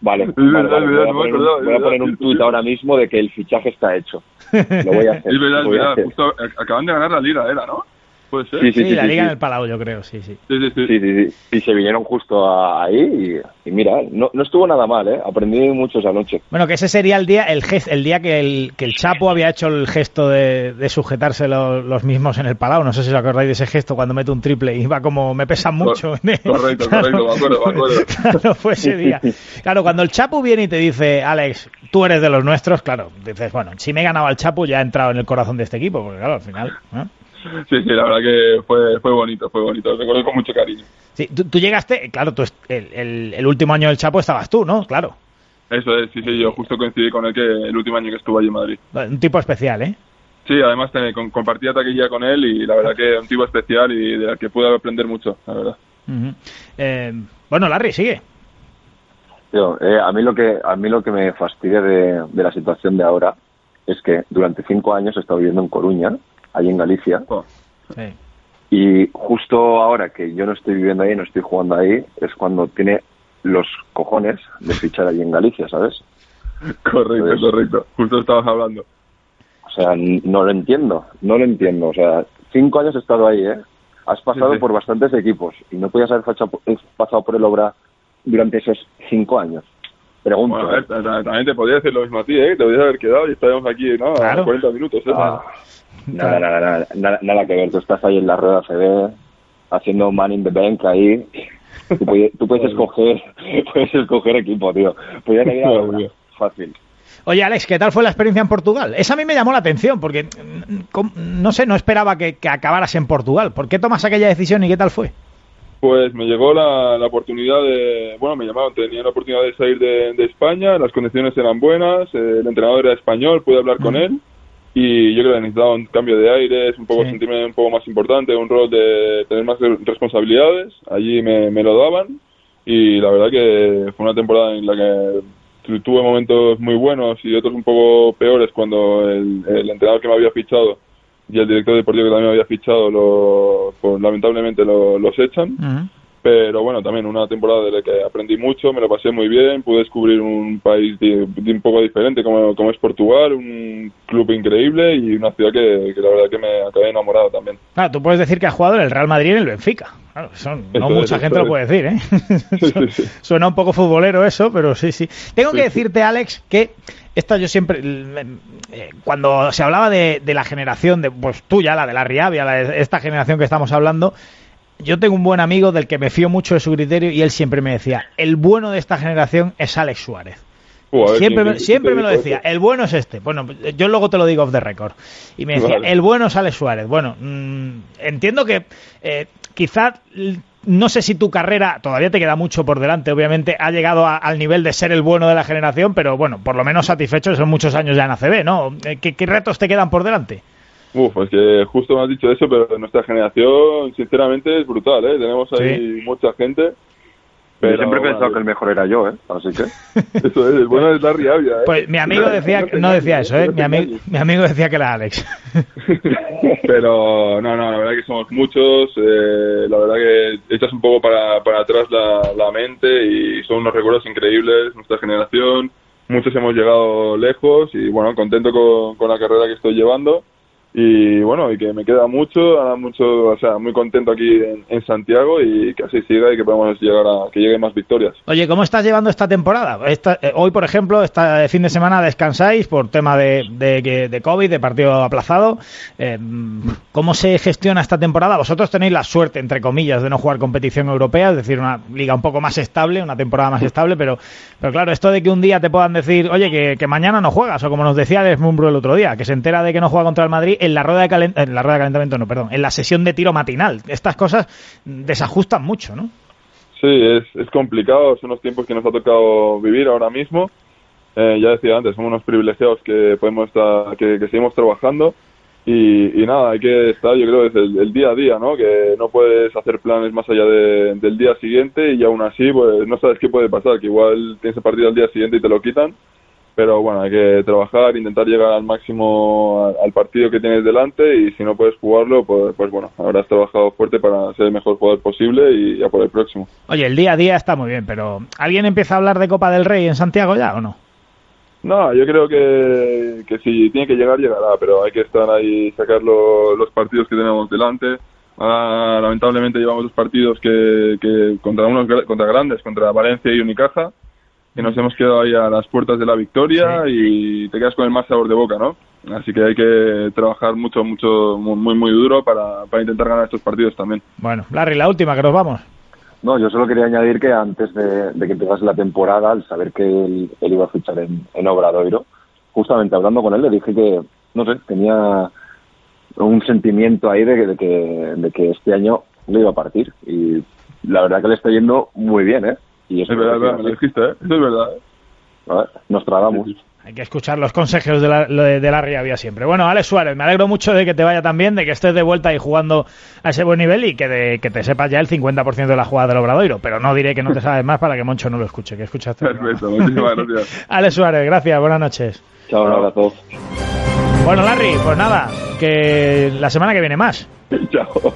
Speaker 10: Vale,
Speaker 11: Es
Speaker 10: vale,
Speaker 11: verdad,
Speaker 10: vale,
Speaker 11: es
Speaker 10: voy
Speaker 11: verdad,
Speaker 10: a
Speaker 11: no me
Speaker 10: poner un-
Speaker 11: acordaba, es
Speaker 10: voy a
Speaker 11: verdad,
Speaker 10: poner un
Speaker 11: cierto,
Speaker 10: tuit
Speaker 11: cierto.
Speaker 10: ahora mismo de que el fichaje está hecho. [LAUGHS] Lo voy a hacer.
Speaker 11: Es verdad, es verdad. Justo ac- acaban de ganar la liga, era, ¿no? Puede ser.
Speaker 10: Sí,
Speaker 7: Sí,
Speaker 10: sí, sí,
Speaker 7: la liga
Speaker 10: sí.
Speaker 7: en el Palau, yo creo, sí, sí.
Speaker 11: sí, sí, sí.
Speaker 10: Sí, sí, sí. Y se vinieron justo a- ahí y, y mira, no, no estuvo nada mal, ¿eh? Aprendí mucho esa noche.
Speaker 7: Bueno, que ese sería el día el, gest- el día que el, que el Chapo había hecho el gesto de, de sujetarse lo- los mismos en el Palau. No sé si os acordáis de ese gesto cuando mete un triple y va como me pesan mucho. [LAUGHS]
Speaker 11: Correcto, correcto, me acuerdo, me acuerdo.
Speaker 7: Claro, fue ese día. Claro, cuando el Chapu viene y te dice, Alex, tú eres de los nuestros, claro, dices, bueno, si me he ganado al Chapu ya he entrado en el corazón de este equipo, porque claro, al final... ¿no?
Speaker 11: Sí, sí, la verdad que fue, fue bonito, fue bonito. Lo recuerdo con mucho cariño.
Speaker 7: Sí, tú, tú llegaste, claro, tú, el, el- el último año del Chapo estabas tú, ¿no? Claro.
Speaker 11: Eso es, sí, sí, yo justo coincidí con él que el último año que estuvo allí en Madrid.
Speaker 7: Un tipo especial, ¿eh?
Speaker 11: Sí, además te- con- compartía taquilla con él y la verdad que un tipo especial y de la que pude aprender mucho, la verdad.
Speaker 7: Eh, bueno, Larry, sigue.
Speaker 10: Tío, eh, a mí lo que a mí lo que me fastidia de, de la situación de ahora es que durante cinco años he estado viviendo en Coruña, allí en Galicia,
Speaker 7: Sí.
Speaker 10: y justo ahora que yo no estoy viviendo ahí, no estoy jugando ahí, es cuando tiene los cojones de fichar allí en Galicia, ¿sabes?
Speaker 11: correcto, correcto. Justo estabas hablando.
Speaker 10: O sea, n- no lo entiendo, no lo entiendo. O sea, cinco años he estado ahí, ¿eh? Has pasado
Speaker 11: Sí, sí.
Speaker 10: por bastantes equipos y no podías haber facha- eh, pasado por el obra durante esos cinco años. Pregunto.
Speaker 11: Bueno, a ver,
Speaker 10: ¿eh?
Speaker 11: ta- ta- también te podría decir lo mismo a ti, ¿eh? Te podrías haber quedado y estaríamos aquí, ¿no?
Speaker 7: Claro.
Speaker 11: A 40 minutos, ¿eh?
Speaker 10: Ah, nada, nada, nada, nada, nada que ver. Tú estás ahí en la rueda CB haciendo man in the bank ahí. Tú puedes, tú puedes escoger, [LAUGHS] puedes escoger equipo, tío. Podrías ir a
Speaker 11: mía.
Speaker 10: Fácil.
Speaker 7: Oye, Alex, ¿qué tal fue la experiencia en Portugal? Esa a mí me llamó la atención, porque no sé, no esperaba que, que acabaras en Portugal. ¿Por qué tomas aquella decisión y qué tal fue?
Speaker 11: Pues me llegó la, la, oportunidad de, bueno, me llamaron, tenía la oportunidad de salir de, de España, las condiciones eran buenas, el entrenador era español, pude hablar con él y yo creo que necesitaba un cambio de aires, un poco sentirme un poco más importante, un rol de tener más responsabilidades, allí me, me lo daban y la verdad que fue una temporada en la que tuve momentos muy buenos y otros un poco peores cuando el, el entrenador que me había fichado y el director deportivo que también había fichado, lo, pues, lamentablemente lo, los echan. Pero bueno, también una temporada de la que aprendí mucho, me lo pasé muy bien, pude descubrir un país de, un poco diferente como, como, es Portugal, un club increíble y una ciudad que, que, la verdad que me acabé enamorado también.
Speaker 7: Claro, tú puedes decir que has jugado en el Real Madrid y en el Benfica. Claro, eso no mucha gente lo puede decir, ¿eh? [LAUGHS] [LAUGHS] sí, sí, Suena un poco futbolero eso, pero sí, sí. Tengo que decirte, Alex, que esta yo siempre, eh, cuando se hablaba de, de, la generación, de pues tuya, la de la Riavia, la de esta generación que estamos hablando, yo tengo un buen amigo del que me fío mucho de su criterio y él siempre me decía, el bueno de esta generación es Alex Suárez. Uh, siempre me, siempre me lo decía, el bueno es este. Bueno, yo luego te lo digo off the record. Y me decía, vale. el bueno es Alex Suárez. Bueno, mmm, entiendo que eh, quizás no sé si tu carrera, todavía te queda mucho por delante, obviamente ha llegado a, al nivel de ser el bueno de la generación, pero bueno, por lo menos satisfecho, son muchos años ya en ACB, ¿no? ¿Qué, qué retos te quedan por delante?
Speaker 11: Uf, pues que justo me has dicho eso, pero nuestra generación, sinceramente, es brutal, ¿eh? Tenemos ahí sí. mucha gente.
Speaker 10: Pero, yo siempre he pensado bueno, que el mejor era yo, ¿eh? Así que... [LAUGHS]
Speaker 11: Eso es, el bueno es la Riavia, ¿eh?
Speaker 7: Pues mi amigo decía, no decía eso, ¿eh? Mi, ami mi amigo decía que era Alex. [LAUGHS]
Speaker 11: pero no, no, la verdad que somos muchos, eh, la verdad que echas un poco para, para atrás la, la mente y son unos recuerdos increíbles, nuestra generación, muchos hemos llegado lejos y bueno, contento con, con la carrera que estoy llevando y bueno, y que me queda mucho, mucho, o sea, muy contento aquí en, Santiago y que así siga y que podamos llegar a que lleguen más victorias.
Speaker 7: Oye, ¿cómo estás llevando esta temporada? Esta, eh, hoy, por ejemplo, este fin de semana descansáis por tema de, de, de COVID, de partido aplazado. Eh, ¿Cómo se gestiona esta temporada? Vosotros tenéis la suerte, entre comillas, de no jugar competición europea, es decir, una liga un poco más estable, una temporada más estable, pero, pero claro, esto de que un día te puedan decir, oye, que, que mañana no juegas, o como nos decía Alex Mumbro el otro día, que se entera de que no juega contra el Madrid en la rueda de calent en la rueda de calentamiento, no, perdón, en la sesión de tiro matinal. Estas cosas desajustan mucho, ¿no?
Speaker 11: Sí, es, es complicado, son los tiempos que nos ha tocado vivir ahora mismo. Eh, ya decía antes, somos unos privilegiados que podemos estar, que, que seguimos trabajando y, y, nada, hay que estar, yo creo, desde el, día a día, ¿no? Que no puedes hacer planes más allá de, del día siguiente y aún así, pues no sabes qué puede pasar, que igual tienes el partido al día siguiente y te lo quitan pero bueno, hay que trabajar, intentar llegar al máximo al partido que tienes delante y si no puedes jugarlo, pues, pues bueno, habrás trabajado fuerte para ser el mejor jugador posible y ya por el próximo.
Speaker 7: Oye, el día a día está muy bien, pero ¿alguien empieza a hablar de Copa del Rey en Santiago ya o no?
Speaker 11: No, yo creo que, que si tiene que llegar, llegará, pero hay que estar ahí, sacar lo, los partidos que tenemos delante. Ahora, lamentablemente llevamos dos partidos que, que contra unos contra grandes, contra Valencia y Unicaja, que nos hemos quedado ahí a las puertas de la victoria sí. y te quedas con el más sabor de boca, ¿no? Así que hay que trabajar mucho, mucho, muy, muy duro para, para intentar ganar estos partidos también.
Speaker 7: Bueno, Larry, la última, que nos vamos.
Speaker 10: No, yo solo quería añadir que antes de, de que empezase la temporada, al saber que él, él iba a fichar en, en, Obradoiro, justamente hablando con él, le dije que, no sé, tenía un sentimiento ahí de que, de que, de que este año le iba a partir. Y la verdad que le está yendo muy bien, ¿eh?
Speaker 11: Y eso es verdad, verdad, me lo dijiste, ¿eh? Eso es verdad.
Speaker 10: ¿eh? Nos tragamos.
Speaker 7: Hay que escuchar los consejos de la, de, de la Riavia siempre. Bueno, Alex Suárez, me alegro mucho de que te vaya tan bien, de que estés de vuelta y jugando a ese buen nivel y que, de, que te sepas ya el 50% de la jugada del Obradoiro. Pero no diré que no te sabes más para que Moncho no lo escuche. Que escuchaste. [LAUGHS]
Speaker 11: Perfecto, muchísimas gracias. [LAUGHS]
Speaker 7: Alex Suárez, gracias, buenas noches.
Speaker 10: Chao, un abrazo.
Speaker 7: Bueno, Larry, pues nada, que la semana que viene más. [LAUGHS]
Speaker 11: Chao.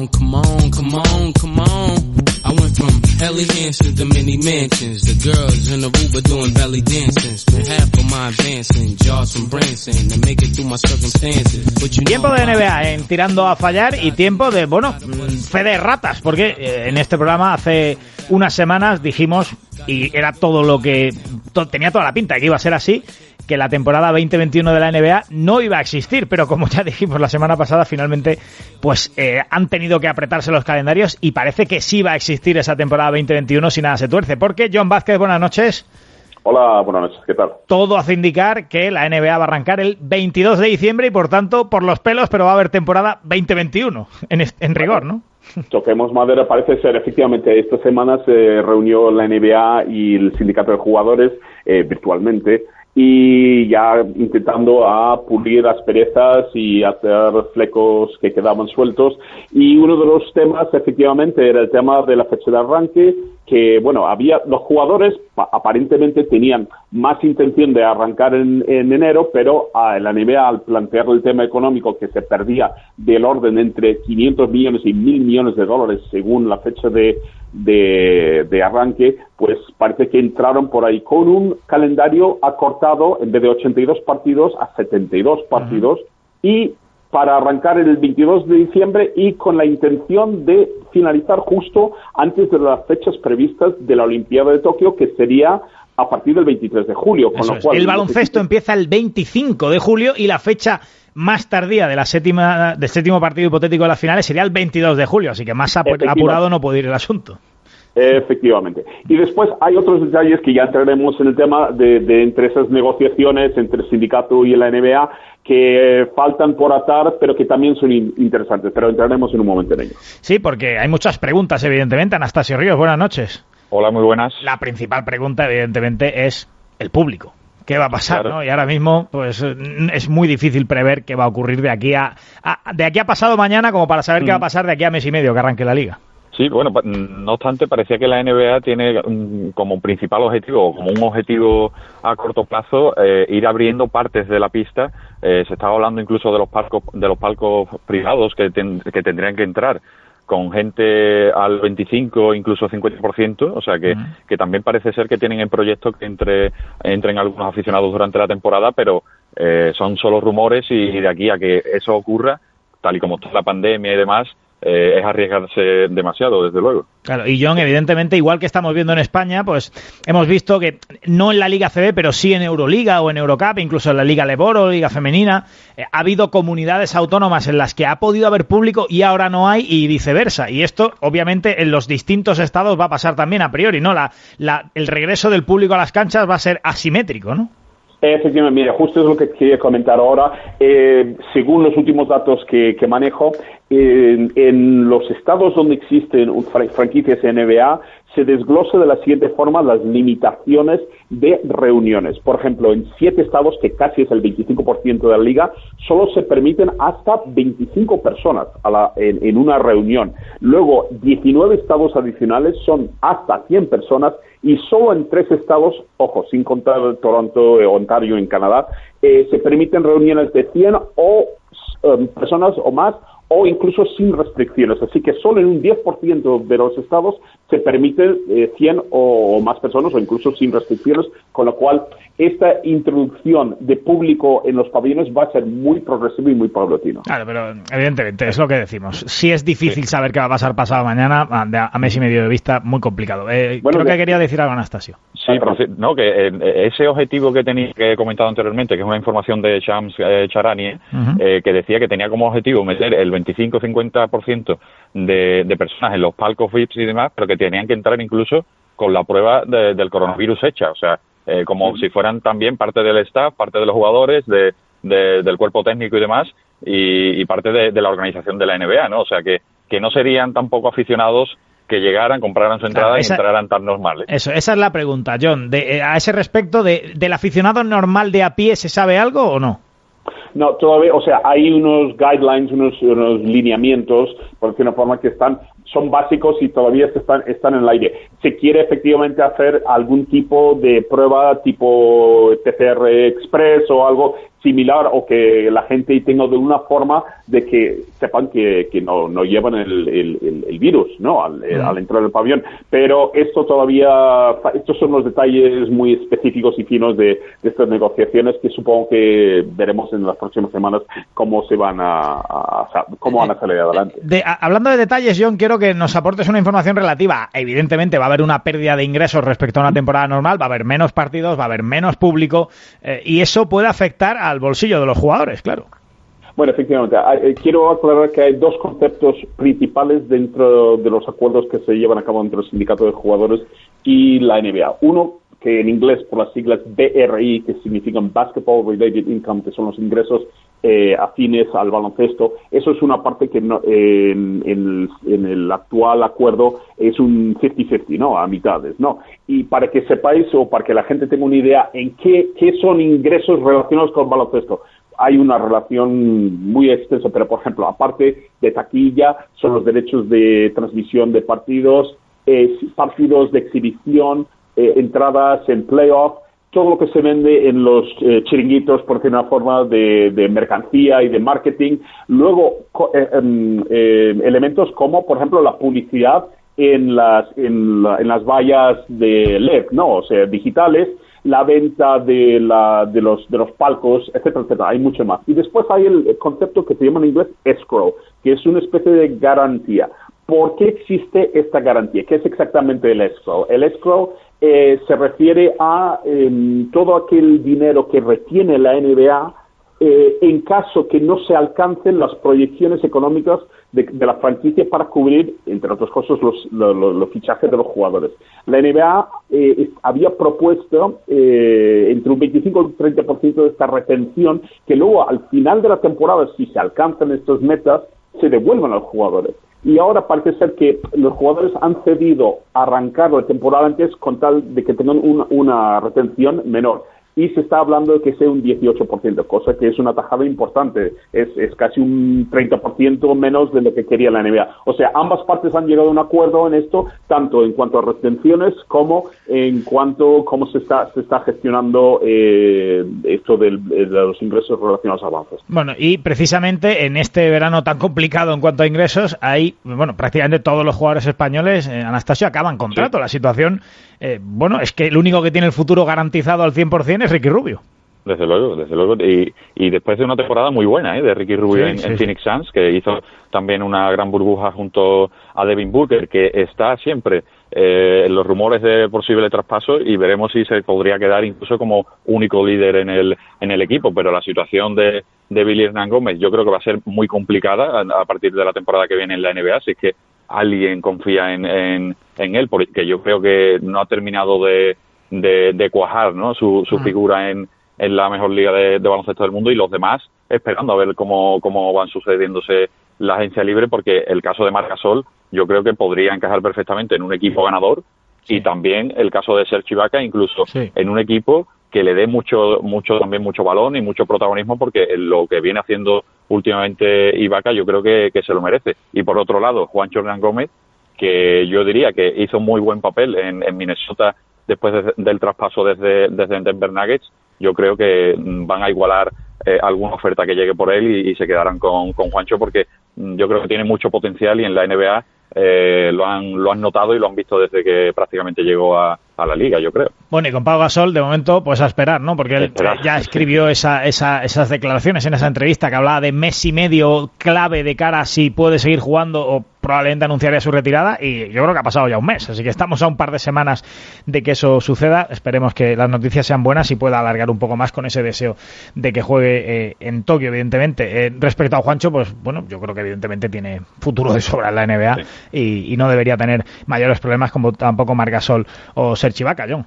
Speaker 12: On, come on, come on, come on. I went from Helly Hansen to many mansions. The girls in the Aruba doing belly dancing. Spent half of my advancing, jaws from Branson, to make it through my circumstances. But you
Speaker 7: tiempo de NBA en tirando a fallar y tiempo de, bueno, fe de ratas, porque eh, en este programa hace unas semanas dijimos, y era todo lo que, to, tenía toda la pinta que iba a ser así, que la temporada 2021 de la NBA no iba a existir, pero como ya dijimos la semana pasada, finalmente pues eh, han tenido que apretarse los calendarios y parece que sí va a existir esa temporada 2021 si nada se tuerce. Porque John Vázquez, buenas noches.
Speaker 13: Hola, buenas noches, ¿qué tal?
Speaker 7: Todo hace indicar que la NBA va a arrancar el 22 de diciembre y por tanto por los pelos, pero va a haber temporada 2021 en, en rigor, ¿no?
Speaker 13: Toquemos madera, parece ser efectivamente. Esta semana se reunió la NBA y el sindicato de jugadores eh, virtualmente y ya intentando a pulir asperezas y hacer flecos que quedaban sueltos. Y uno de los temas, efectivamente, era el tema de la fecha de arranque, que, bueno, había los jugadores aparentemente tenían más intención de arrancar en, enero, pero a la NBA, al plantear el tema económico que se perdía del orden entre 500 millones y 1.000 millones de dólares según la fecha de, de, arranque, pues parece que entraron por ahí con un calendario acortado en vez de 82 partidos a 72 partidos y para arrancar el 22 de diciembre y con la intención de finalizar justo antes de las fechas previstas de la Olimpiada de Tokio, que sería a partir del 23 de julio. Con lo cual,
Speaker 7: el baloncesto empieza el 25 de julio y la fecha más tardía de la séptima, del séptimo partido hipotético de las finales sería el 22 de julio, así que más apurado no puede ir el asunto.
Speaker 13: Efectivamente. Y después hay otros detalles que ya entraremos en el tema de, de, entre esas negociaciones entre el sindicato y la NBA que faltan por atar, pero que también son interesantes. Pero entraremos en un momento en ello.
Speaker 7: Sí, porque hay muchas preguntas, evidentemente. Anastasio Ríos, buenas noches.
Speaker 14: Hola, muy buenas.
Speaker 7: La principal pregunta, evidentemente, es el público. ¿Qué va a pasar? ¿no? Y ahora mismo, pues es muy difícil prever qué va a ocurrir de aquí a, de aquí a pasado mañana, como para saber qué va a mm. pasar de aquí a mes y medio que arranque la liga.
Speaker 14: Sí, bueno, no obstante, parecía que la NBA tiene como principal objetivo, como un objetivo a corto plazo, eh, ir abriendo partes de la pista. Eh, se estaba hablando incluso de los palcos, de los palcos privados que, que tendrían que entrar con gente al 25, incluso 50%, o sea que, que también parece ser que tienen en proyecto que entre, entren algunos aficionados durante la temporada, pero eh, son solo rumores y de aquí a que eso ocurra, tal y como está la pandemia y demás, eh, es arriesgarse demasiado, desde luego.
Speaker 7: Claro, y John, evidentemente, igual que estamos viendo en España, pues hemos visto que no en la Liga CB, pero sí en Euroliga o en Eurocup, incluso en la Liga Leboro, Liga Femenina, eh, ha habido comunidades autónomas en las que ha podido haber público y ahora no hay y viceversa. Y esto, obviamente, en los distintos estados va a pasar también a priori, ¿no? La, la, el regreso del público a las canchas va a ser asimétrico, ¿no?
Speaker 13: Efectivamente, mira, justo es lo que quería comentar ahora. Eh, según los últimos datos que, manejo, en, los estados donde existen franquicias NBA, se desglosa de la siguiente forma las limitaciones de reuniones. Por ejemplo, en siete estados, que casi es el 25% de la liga, solo se permiten hasta 25 personas en, una reunión. Luego, 19 estados adicionales son hasta 100 personas y solo en tres estados, ojo, sin contar Toronto, Ontario en Canadá, eh, se permiten reuniones de 100 o um, personas o más o incluso sin restricciones. Así que solo en un 10% de los estados se permiten eh, 100 o, más personas o incluso sin restricciones, con lo cual esta introducción de público en los pabellones va a ser muy progresiva y muy paulatino.
Speaker 7: Claro, pero evidentemente es lo que decimos. Si es difícil saber qué va a pasar pasado mañana, a, mes y medio de vista, muy complicado. Eh, creo que quería decir algo, Anastasio.
Speaker 14: Sí, pero, no, que eh, ese objetivo que, tenía, que he comentado anteriormente, que es una información de Shams eh, Charani, que decía que tenía como objetivo meter el 25-50% de, de personas en los palcos VIPs y demás, pero que tenían que entrar incluso con la prueba del coronavirus hecha, o sea, eh, como si fueran también parte del staff, parte de los jugadores, de, del cuerpo técnico y demás, y, parte de, la organización de la NBA, ¿no? O sea, que, que no serían tampoco aficionados que llegaran, compraran su entrada y entraran tan normales.
Speaker 7: Eso, esa es la pregunta, John. De, eh, a ese respecto, de, ¿del aficionado normal de a pie se sabe algo o no?
Speaker 13: No, todavía, o sea, hay unos guidelines, unos, unos lineamientos, por decir una forma, que están, son básicos y todavía están, están en el aire. Se quiere efectivamente hacer algún tipo de prueba tipo PCR Express o algo similar o que la gente tenga de una forma de que sepan que, que no, no llevan el, el, el virus no al,
Speaker 7: Mm.
Speaker 13: al entrar al pabellón pero esto todavía estos son los detalles muy específicos y finos de, de estas negociaciones que supongo que veremos en las próximas semanas cómo se van a, a- a- cómo van a salir adelante
Speaker 7: De- a- hablando de detalles, John, quiero que nos aportes una información relativa. Evidentemente va a haber una pérdida de ingresos respecto a una temporada normal, va a haber menos partidos, va a haber menos público eh, y eso puede afectar al bolsillo de los jugadores, claro.
Speaker 13: Bueno, efectivamente. Hay- eh, Quiero aclarar que hay dos conceptos principales dentro de los acuerdos que se llevan a cabo entre el sindicato de jugadores y la NBA. Uno, que en inglés por las siglas BRI, que significan Basketball Related Income, que son los ingresos eh, afines al baloncesto. Eso es una parte que no- en, el, actual acuerdo es un 50-50, ¿no? A mitades, ¿no? Y para que sepáis o para que la gente tenga una idea en qué, qué son ingresos relacionados con baloncesto hay una relación muy extensa, pero por ejemplo, aparte de taquilla, son los derechos de transmisión de partidos, eh, partidos de exhibición, eh, entradas en playoff, todo lo que se vende en los eh, chiringuitos, por decir una forma, de, de mercancía y de marketing. Luego, eh, em, eh, elementos como, por ejemplo, la publicidad en las, en, la- en las vallas de LED, ¿no? O sea, digitales, la venta de, la, de, los, de los palcos, etcétera, etcétera. Hay mucho más. Y después hay el concepto que se llama en inglés escrow, que es una especie de garantía. ¿Por qué existe esta garantía? ¿Qué es exactamente el escrow? El escrow eh, se refiere a em, todo aquel dinero que retiene la NBA eh, en caso que no se alcancen las proyecciones económicas de, de la franquicia para cubrir, entre otras cosas, los, lo- lo- los fichajes de los jugadores. La NBA eh, había propuesto eh, entre un 25 y un 30% de esta retención que luego al final de la temporada, si se alcanzan estas metas, se devuelvan a los jugadores. Y ahora parece ser que los jugadores han cedido a arrancar la temporada antes con tal de que tengan una, una retención menor. Y se está hablando de que sea un 18%, cosa que es una tajada importante. Es, es casi un 30% menos de lo que quería la NBA. O sea, ambas partes han llegado a un acuerdo en esto, tanto en cuanto a retenciones como en cuanto a cómo se está, se está gestionando eh, esto del- de los ingresos relacionados a avances.
Speaker 7: Bueno, y precisamente en este verano tan complicado en cuanto a ingresos, hay, bueno, prácticamente todos los jugadores españoles, eh, Anastasio, acaban contrato. La situación, eh, bueno, es que el único que tiene el futuro garantizado al 100% es Ricky Rubio.
Speaker 14: Desde luego, desde luego. Y, y después de una temporada muy buena ¿eh? de Ricky Rubio
Speaker 7: Sí,
Speaker 14: en,
Speaker 7: sí,
Speaker 14: en
Speaker 7: sí.
Speaker 14: Phoenix Suns, que hizo también una gran burbuja junto a Devin Booker, que está siempre eh, en los rumores de posible traspaso y veremos si se podría quedar incluso como único líder en el, en el equipo. Pero la situación de, de Billy Hernán Gómez yo creo que va a ser muy complicada a, a partir de la temporada que viene en la NBA, así que alguien confía en, en, en él, porque yo creo que no ha terminado de, de, de cuajar ¿no? su, su
Speaker 7: Mm.
Speaker 14: figura en, en la mejor liga de, de baloncesto del mundo y los demás esperando a ver cómo, cómo van sucediéndose la agencia libre porque el caso de Marcasol yo creo que podría encajar perfectamente en un equipo ganador y también el caso de Serge Ibaka incluso en un equipo que le dé mucho mucho también mucho balón y mucho protagonismo porque lo que viene haciendo últimamente Ibaka yo creo que, que se lo merece. Y por otro lado Juan Hernán Gómez que yo diría que hizo muy buen papel en, en Minnesota después de- del traspaso desde, desde Denver Nuggets, yo creo que van a igualar eh, alguna oferta que llegue por él y, y se quedarán con, con Juancho porque mm, yo creo que tiene mucho potencial y en la NBA eh, lo, han, lo han notado y lo han visto desde que prácticamente llegó a, a la liga, yo creo.
Speaker 7: Bueno, y con Pau Gasol, de momento, pues a esperar, ¿no? Porque él
Speaker 14: Esperar.
Speaker 7: ya escribió esa, esa- esas declaraciones en esa entrevista que hablaba de mes y medio clave de cara a si puede seguir jugando o probablemente anunciaría su retirada y yo creo que ha pasado ya un mes, así que estamos a un par de semanas de que eso suceda. Esperemos que las noticias sean buenas y pueda alargar un poco más con ese deseo de que juegue eh, en Tokio, evidentemente. Eh, respecto a Juancho, pues bueno, yo creo que evidentemente tiene futuro de sobra en la NBA y, y no debería tener mayores problemas como tampoco Margasol o Serge Ibaka, John.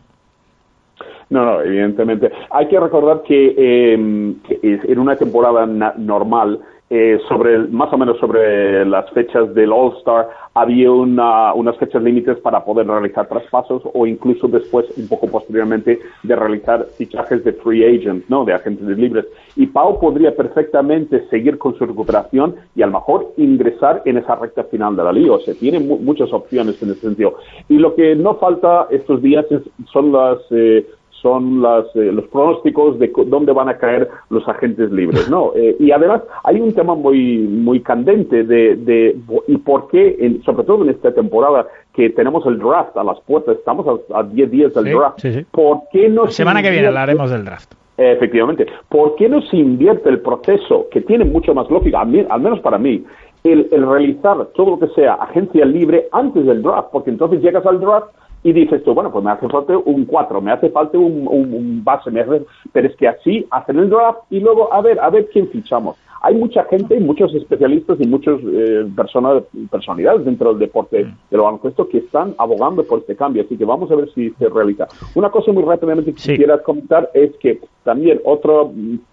Speaker 13: No, no, evidentemente. Hay que recordar que, eh, que en una temporada normal, eh, sobre más o menos sobre las fechas del All-Star, había una- unas fechas límites para poder realizar traspasos o incluso después, un poco posteriormente, de realizar fichajes de free agent, ¿no? De agentes libres. Y Pau podría perfectamente seguir con su recuperación y a lo mejor ingresar en esa recta final de la liga. O sea, tiene mu- muchas opciones en ese sentido. Y lo que no falta estos días es- son las... eh, son las, eh, los pronósticos de dónde van a caer los agentes libres, ¿no? Eh, y además hay un tema muy muy candente de, de y por qué, sobre todo en esta temporada que tenemos el draft a las puertas, estamos a 10 días del draft, ¿por qué no...
Speaker 7: La semana que viene hablaremos del draft.
Speaker 13: Efectivamente. ¿Por qué no se invierte el proceso, que tiene mucho más lógica, al menos para mí, el, realizar todo lo que sea agencia libre antes del draft? Porque entonces llegas al draft y dices tú, bueno, pues me hace falta un 4, me hace falta un, base, me pero es que así hacen el draft y luego a ver, a ver quién fichamos hay mucha gente, muchos especialistas y muchas eh, personas, personalidades dentro del deporte mm. del baloncesto que están abogando por este cambio. Así que vamos a ver si se realiza. Una cosa muy rápidamente que quisiera comentar es que también otra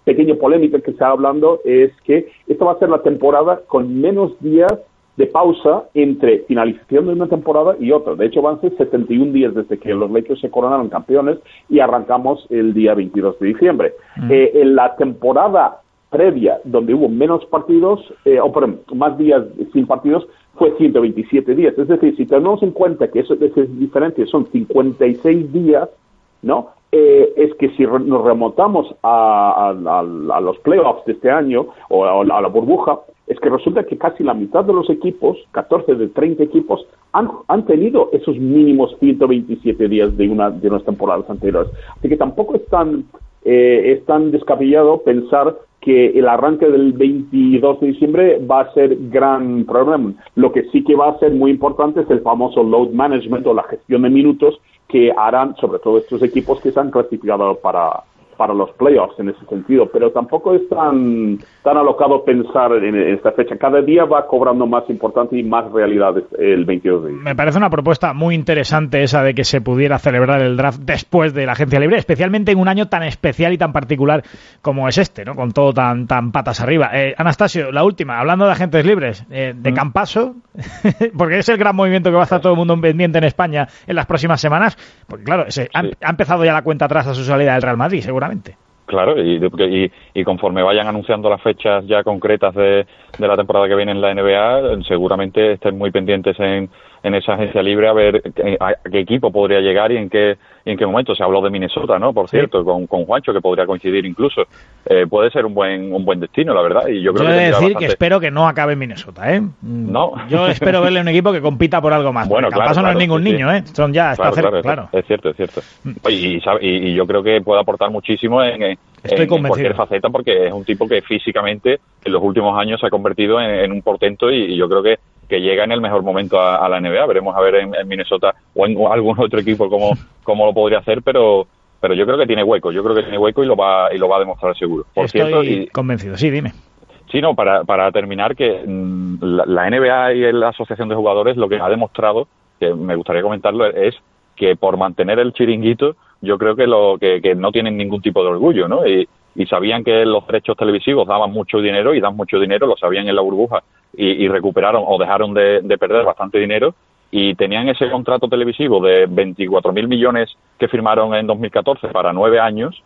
Speaker 13: pequeña polémica que se está hablando es que esta va a ser la temporada con menos días de pausa entre finalización de una temporada y otra. De hecho, van a ser 71 días desde que los Lakers se coronaron campeones y arrancamos el día 22 de diciembre. Mm. Eh, en la temporada previa, donde hubo menos partidos, eh, o perdón, más días sin partidos, fue 127 días. Es decir, si tenemos en cuenta que eso, es diferente, son 56 días, ¿no? Eh, es que si nos remontamos a, los playoffs de este año o a, la burbuja, es que resulta que casi la mitad de los equipos, 14 de 30 equipos, han, han tenido esos mínimos 127 días de una de unas temporadas anteriores. Así que tampoco es tan, eh, es tan descabellado pensar que el arranque del 22 de diciembre va a ser gran problema. Lo que sí que va a ser muy importante es el famoso load management o la gestión de minutos que harán sobre todo estos equipos que se han clasificado para, para los playoffs en ese sentido, pero tampoco es tan, tan alocado pensar en esta fecha. Cada día va cobrando más importancia y más realidad el 22 de.
Speaker 7: Me parece una propuesta muy interesante esa de que se pudiera celebrar el draft después de la agencia libre, especialmente en un año tan especial y tan particular como es este, ¿no? Con todo tan, tan patas arriba. Eh, Anastasio, la última, hablando de agentes libres, eh, de mm. Campaso, [LAUGHS] porque es el gran movimiento que va a estar todo el mundo pendiente en España en las próximas semanas, porque claro, ha empezado ya la cuenta atrás a su salida del Real Madrid, seguramente.
Speaker 14: Claro, y, y, conforme vayan anunciando las fechas ya concretas de, de, la temporada que viene en la NBA, seguramente estén muy pendientes en, en esa agencia libre a ver a qué equipo podría llegar y en qué en qué momento. Se habló de Minnesota, ¿no? Por cierto, con, con Juancho, que podría coincidir incluso. Eh, puede ser un buen un buen destino, la verdad. Y yo creo
Speaker 7: yo
Speaker 14: que
Speaker 7: decir que espero que no acabe en Minnesota, ¿eh?
Speaker 14: No.
Speaker 7: Yo espero verle un equipo que compita por algo más. Bueno, claro, no es ningún niño, ¿eh? Son ya, está cerca, claro.
Speaker 14: Es, cierto, es cierto. Mm. Y, y, yo creo que puede aportar muchísimo en, en, cualquier faceta porque es un tipo que físicamente en los últimos años se ha convertido en, un portento y yo creo que que llega en el mejor momento a, la NBA. Veremos a ver en, Minnesota o en algún otro equipo cómo, cómo lo podría hacer, pero pero yo creo que tiene hueco, yo creo que tiene hueco y lo va y lo va a demostrar seguro.
Speaker 7: Por cierto, y, convencido, sí, dime.
Speaker 14: Sí, no, para, para terminar, que mm, la, NBA y la Asociación de Jugadores lo que ha demostrado, que me gustaría comentarlo, es que por mantener el chiringuito, yo creo que, lo, que, que no tienen ningún tipo de orgullo, ¿no? Y, y sabían que los derechos televisivos daban mucho dinero y dan mucho dinero, lo sabían en la burbuja y, recuperaron o dejaron de, perder bastante dinero y tenían ese contrato televisivo de 24 mil millones que firmaron en 2014 para nueve años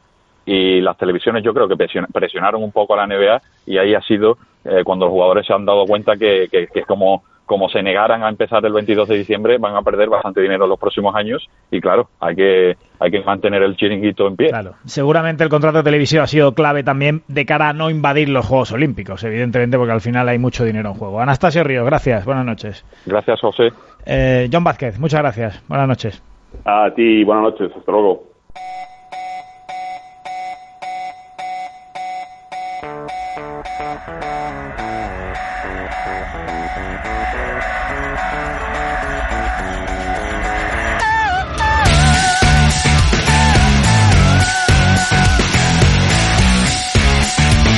Speaker 14: y las televisiones yo creo que presionaron un poco a la NBA y ahí ha sido eh, cuando los jugadores se han dado cuenta que es como como se negaran a empezar el 22 de diciembre, van a perder bastante dinero en los próximos años y claro, hay que, hay que mantener el chiringuito en pie.
Speaker 7: Claro, seguramente el contrato televisivo ha sido clave también de cara a no invadir los Juegos Olímpicos, evidentemente, porque al final hay mucho dinero en juego. Anastasio Río, gracias, buenas noches.
Speaker 14: Gracias, José.
Speaker 7: Eh, John Vázquez, muchas gracias, buenas noches.
Speaker 13: A ti, buenas noches, hasta luego.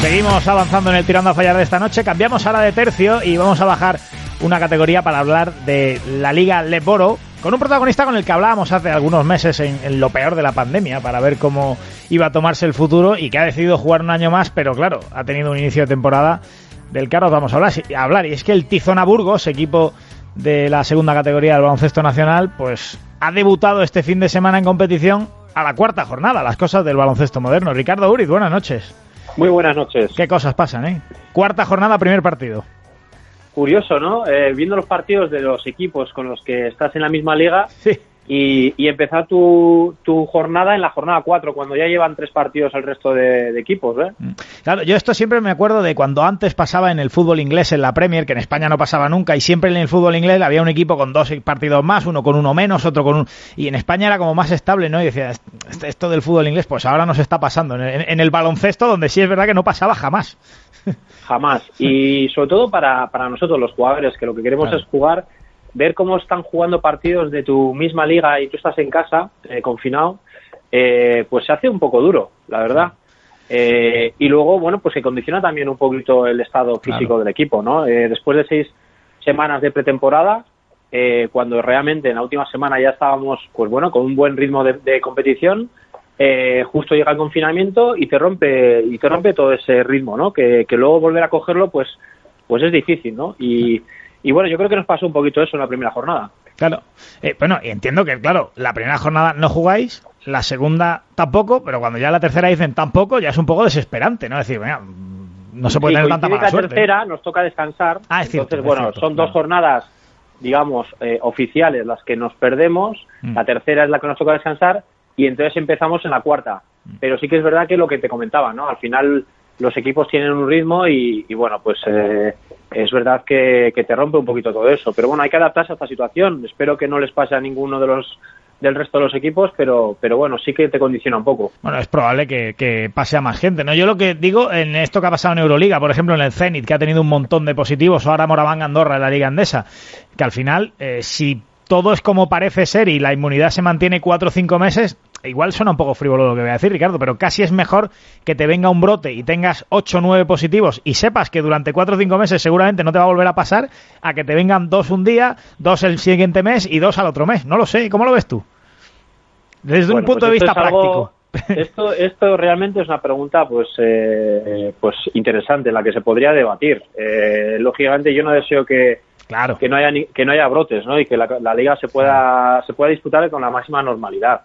Speaker 7: Seguimos avanzando en el tirando a fallar de esta noche. Cambiamos ahora de tercio y vamos a bajar una categoría para hablar de la Liga Leboro con un protagonista con el que hablábamos hace algunos meses en, lo peor de la pandemia para ver cómo iba a tomarse el futuro y que ha decidido jugar un año más, pero claro, ha tenido un inicio de temporada del que ahora vamos a hablar, hablar. Y es que el Tizona Burgos, equipo de la segunda categoría del baloncesto nacional, pues ha debutado este fin de semana en competición a la cuarta jornada, las cosas del baloncesto moderno. Ricardo Uriz, buenas noches.
Speaker 15: Muy buenas noches.
Speaker 7: ¿Qué cosas pasan, eh? Cuarta jornada, primer partido.
Speaker 15: Curioso, ¿no? Eh, viendo los partidos de los equipos con los que estás en la misma liga, y, y empezar tu, tu, jornada en la jornada 4, cuando ya llevan tres partidos el resto de, de, equipos. ¿eh?
Speaker 7: Mm. Claro, yo esto siempre me acuerdo de cuando antes pasaba en el fútbol inglés, en la Premier, que en España no pasaba nunca, y siempre en el fútbol inglés había un equipo con dos partidos más, uno con uno menos, otro con un... Y en España era como más estable, ¿no? Y decía, esto del fútbol inglés, pues ahora nos está pasando. En el, en el baloncesto, donde sí es verdad que no pasaba jamás. [LAUGHS]
Speaker 15: Jamás. Y sobre todo para, para nosotros, los jugadores, que lo que queremos claro. es jugar ver cómo están jugando partidos de tu misma liga y tú estás en casa, eh, confinado, eh, pues se hace un poco duro, la verdad. Eh, y luego, bueno, pues se condiciona también un poquito el estado físico claro. del equipo, ¿no? después de seis semanas de pretemporada, cuando realmente en la última semana ya estábamos, pues bueno, con un buen ritmo de, de competición, justo llega el confinamiento y te rompe y te rompe todo ese ritmo, ¿no? Que, que luego volver a cogerlo, pues, pues es difícil, ¿no? Y y bueno, yo creo que nos pasó un poquito eso en la primera jornada.
Speaker 7: Claro. Eh, bueno, y entiendo que, claro, la primera jornada no jugáis, la segunda tampoco, pero cuando ya la tercera dicen tampoco, ya es un poco desesperante, ¿no? Es decir, venga, no se puede
Speaker 15: sí,
Speaker 7: tener tanta mala
Speaker 15: la
Speaker 7: suerte.
Speaker 15: tercera nos toca descansar.
Speaker 7: Ah, es cierto,
Speaker 15: entonces,
Speaker 7: es
Speaker 15: bueno,
Speaker 7: cierto,
Speaker 15: son
Speaker 7: claro.
Speaker 15: dos jornadas, digamos, eh, oficiales las que nos perdemos.
Speaker 7: Mm.
Speaker 15: La tercera es la que nos toca descansar y entonces empezamos en la cuarta.
Speaker 7: Mm.
Speaker 15: Pero sí que es verdad que lo que te comentaba, ¿no? Al final los equipos tienen un ritmo y, y bueno, pues eh, es verdad que, que, te rompe un poquito todo eso. Pero bueno, hay que adaptarse a esta situación. Espero que no les pase a ninguno de los del resto de los equipos, pero, pero bueno, sí que te condiciona un poco.
Speaker 7: Bueno, es probable que, pase a más gente, ¿no? Yo lo que digo en esto que ha pasado en Euroliga, por ejemplo, en el Zenit, que ha tenido un montón de positivos, o ahora Moraván Andorra en la Liga Andesa, que al final, eh, si todo es como parece ser y la inmunidad se mantiene cuatro o cinco meses, igual suena un poco frívolo lo que voy a decir, Ricardo, pero casi es mejor que te venga un brote y tengas 8 o 9 positivos y sepas que durante 4 o 5 meses seguramente no te va a volver a pasar, a que te vengan dos un día, dos el siguiente mes y dos al otro mes. No lo sé, ¿cómo lo ves tú? Desde
Speaker 15: bueno,
Speaker 7: un punto
Speaker 15: pues
Speaker 7: de vista
Speaker 15: es algo,
Speaker 7: práctico. [LAUGHS]
Speaker 15: Esto, esto realmente es una pregunta pues, eh, pues interesante, la que se podría debatir. Eh, lógicamente yo no deseo que,
Speaker 7: claro.
Speaker 15: que, no, haya, que no haya brotes ¿no? y que la, la liga se pueda, se pueda disputar con la máxima normalidad.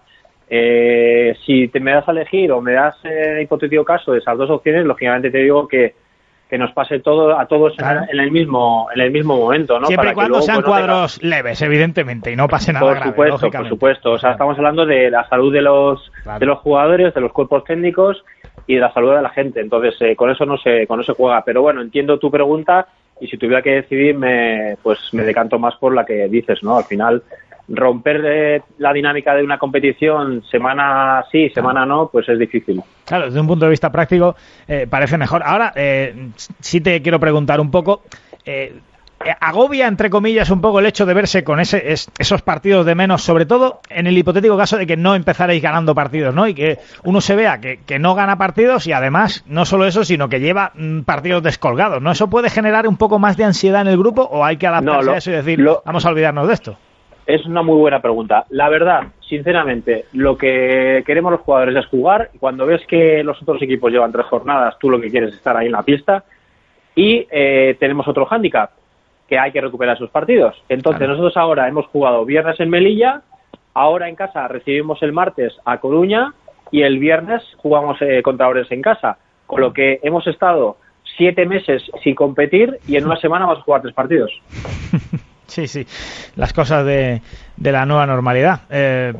Speaker 15: Eh, si te me das a elegir o me das eh, hipotético caso de esas dos opciones, lógicamente te digo que, que nos pase todo a todos
Speaker 7: Claro.
Speaker 15: en, en el mismo en el mismo momento, ¿no?
Speaker 7: Siempre y cuando
Speaker 15: luego,
Speaker 7: sean cuadros leves, evidentemente, y no pase nada
Speaker 15: por
Speaker 7: grave,
Speaker 15: supuesto, por supuesto. O sea, estamos hablando de la salud de los de los jugadores, de los cuerpos técnicos y de la salud de la gente. Entonces, eh, con eso no se con eso se juega. Pero bueno, entiendo tu pregunta y si tuviera que decidir, me, pues me decanto más por la que dices, ¿no? Al final romper eh, la dinámica de una competición semana sí, semana no, pues es difícil.
Speaker 7: Claro, desde un punto de vista práctico eh, parece mejor. Ahora, eh, sí te quiero preguntar un poco. eh, agobia, entre comillas, un poco el hecho de verse con ese, es- esos partidos de menos, sobre todo en el hipotético caso de que no empezarais ganando partidos, ¿no? Y que uno se vea que, que no gana partidos y además, no solo eso, sino que lleva mm, partidos descolgados, ¿no? ¿Eso puede generar un poco más de ansiedad en el grupo o hay que adaptarse
Speaker 15: No, lo-
Speaker 7: a eso y decir,
Speaker 15: lo-
Speaker 7: vamos a olvidarnos de esto?
Speaker 15: Es una muy buena pregunta. La verdad, sinceramente, lo que queremos los jugadores es jugar. Cuando ves que los otros equipos llevan tres jornadas, tú lo que quieres es estar ahí en la pista. Y eh, tenemos otro hándicap, que hay que recuperar esos partidos. Entonces, nosotros ahora hemos jugado viernes en Melilla, ahora en casa recibimos el martes a Coruña y el viernes jugamos eh, contra Ores en casa. Con lo que hemos estado siete meses sin competir y en una semana vamos a jugar tres partidos. [LAUGHS]
Speaker 7: Sí, sí, las cosas de, de la nueva normalidad. Eh,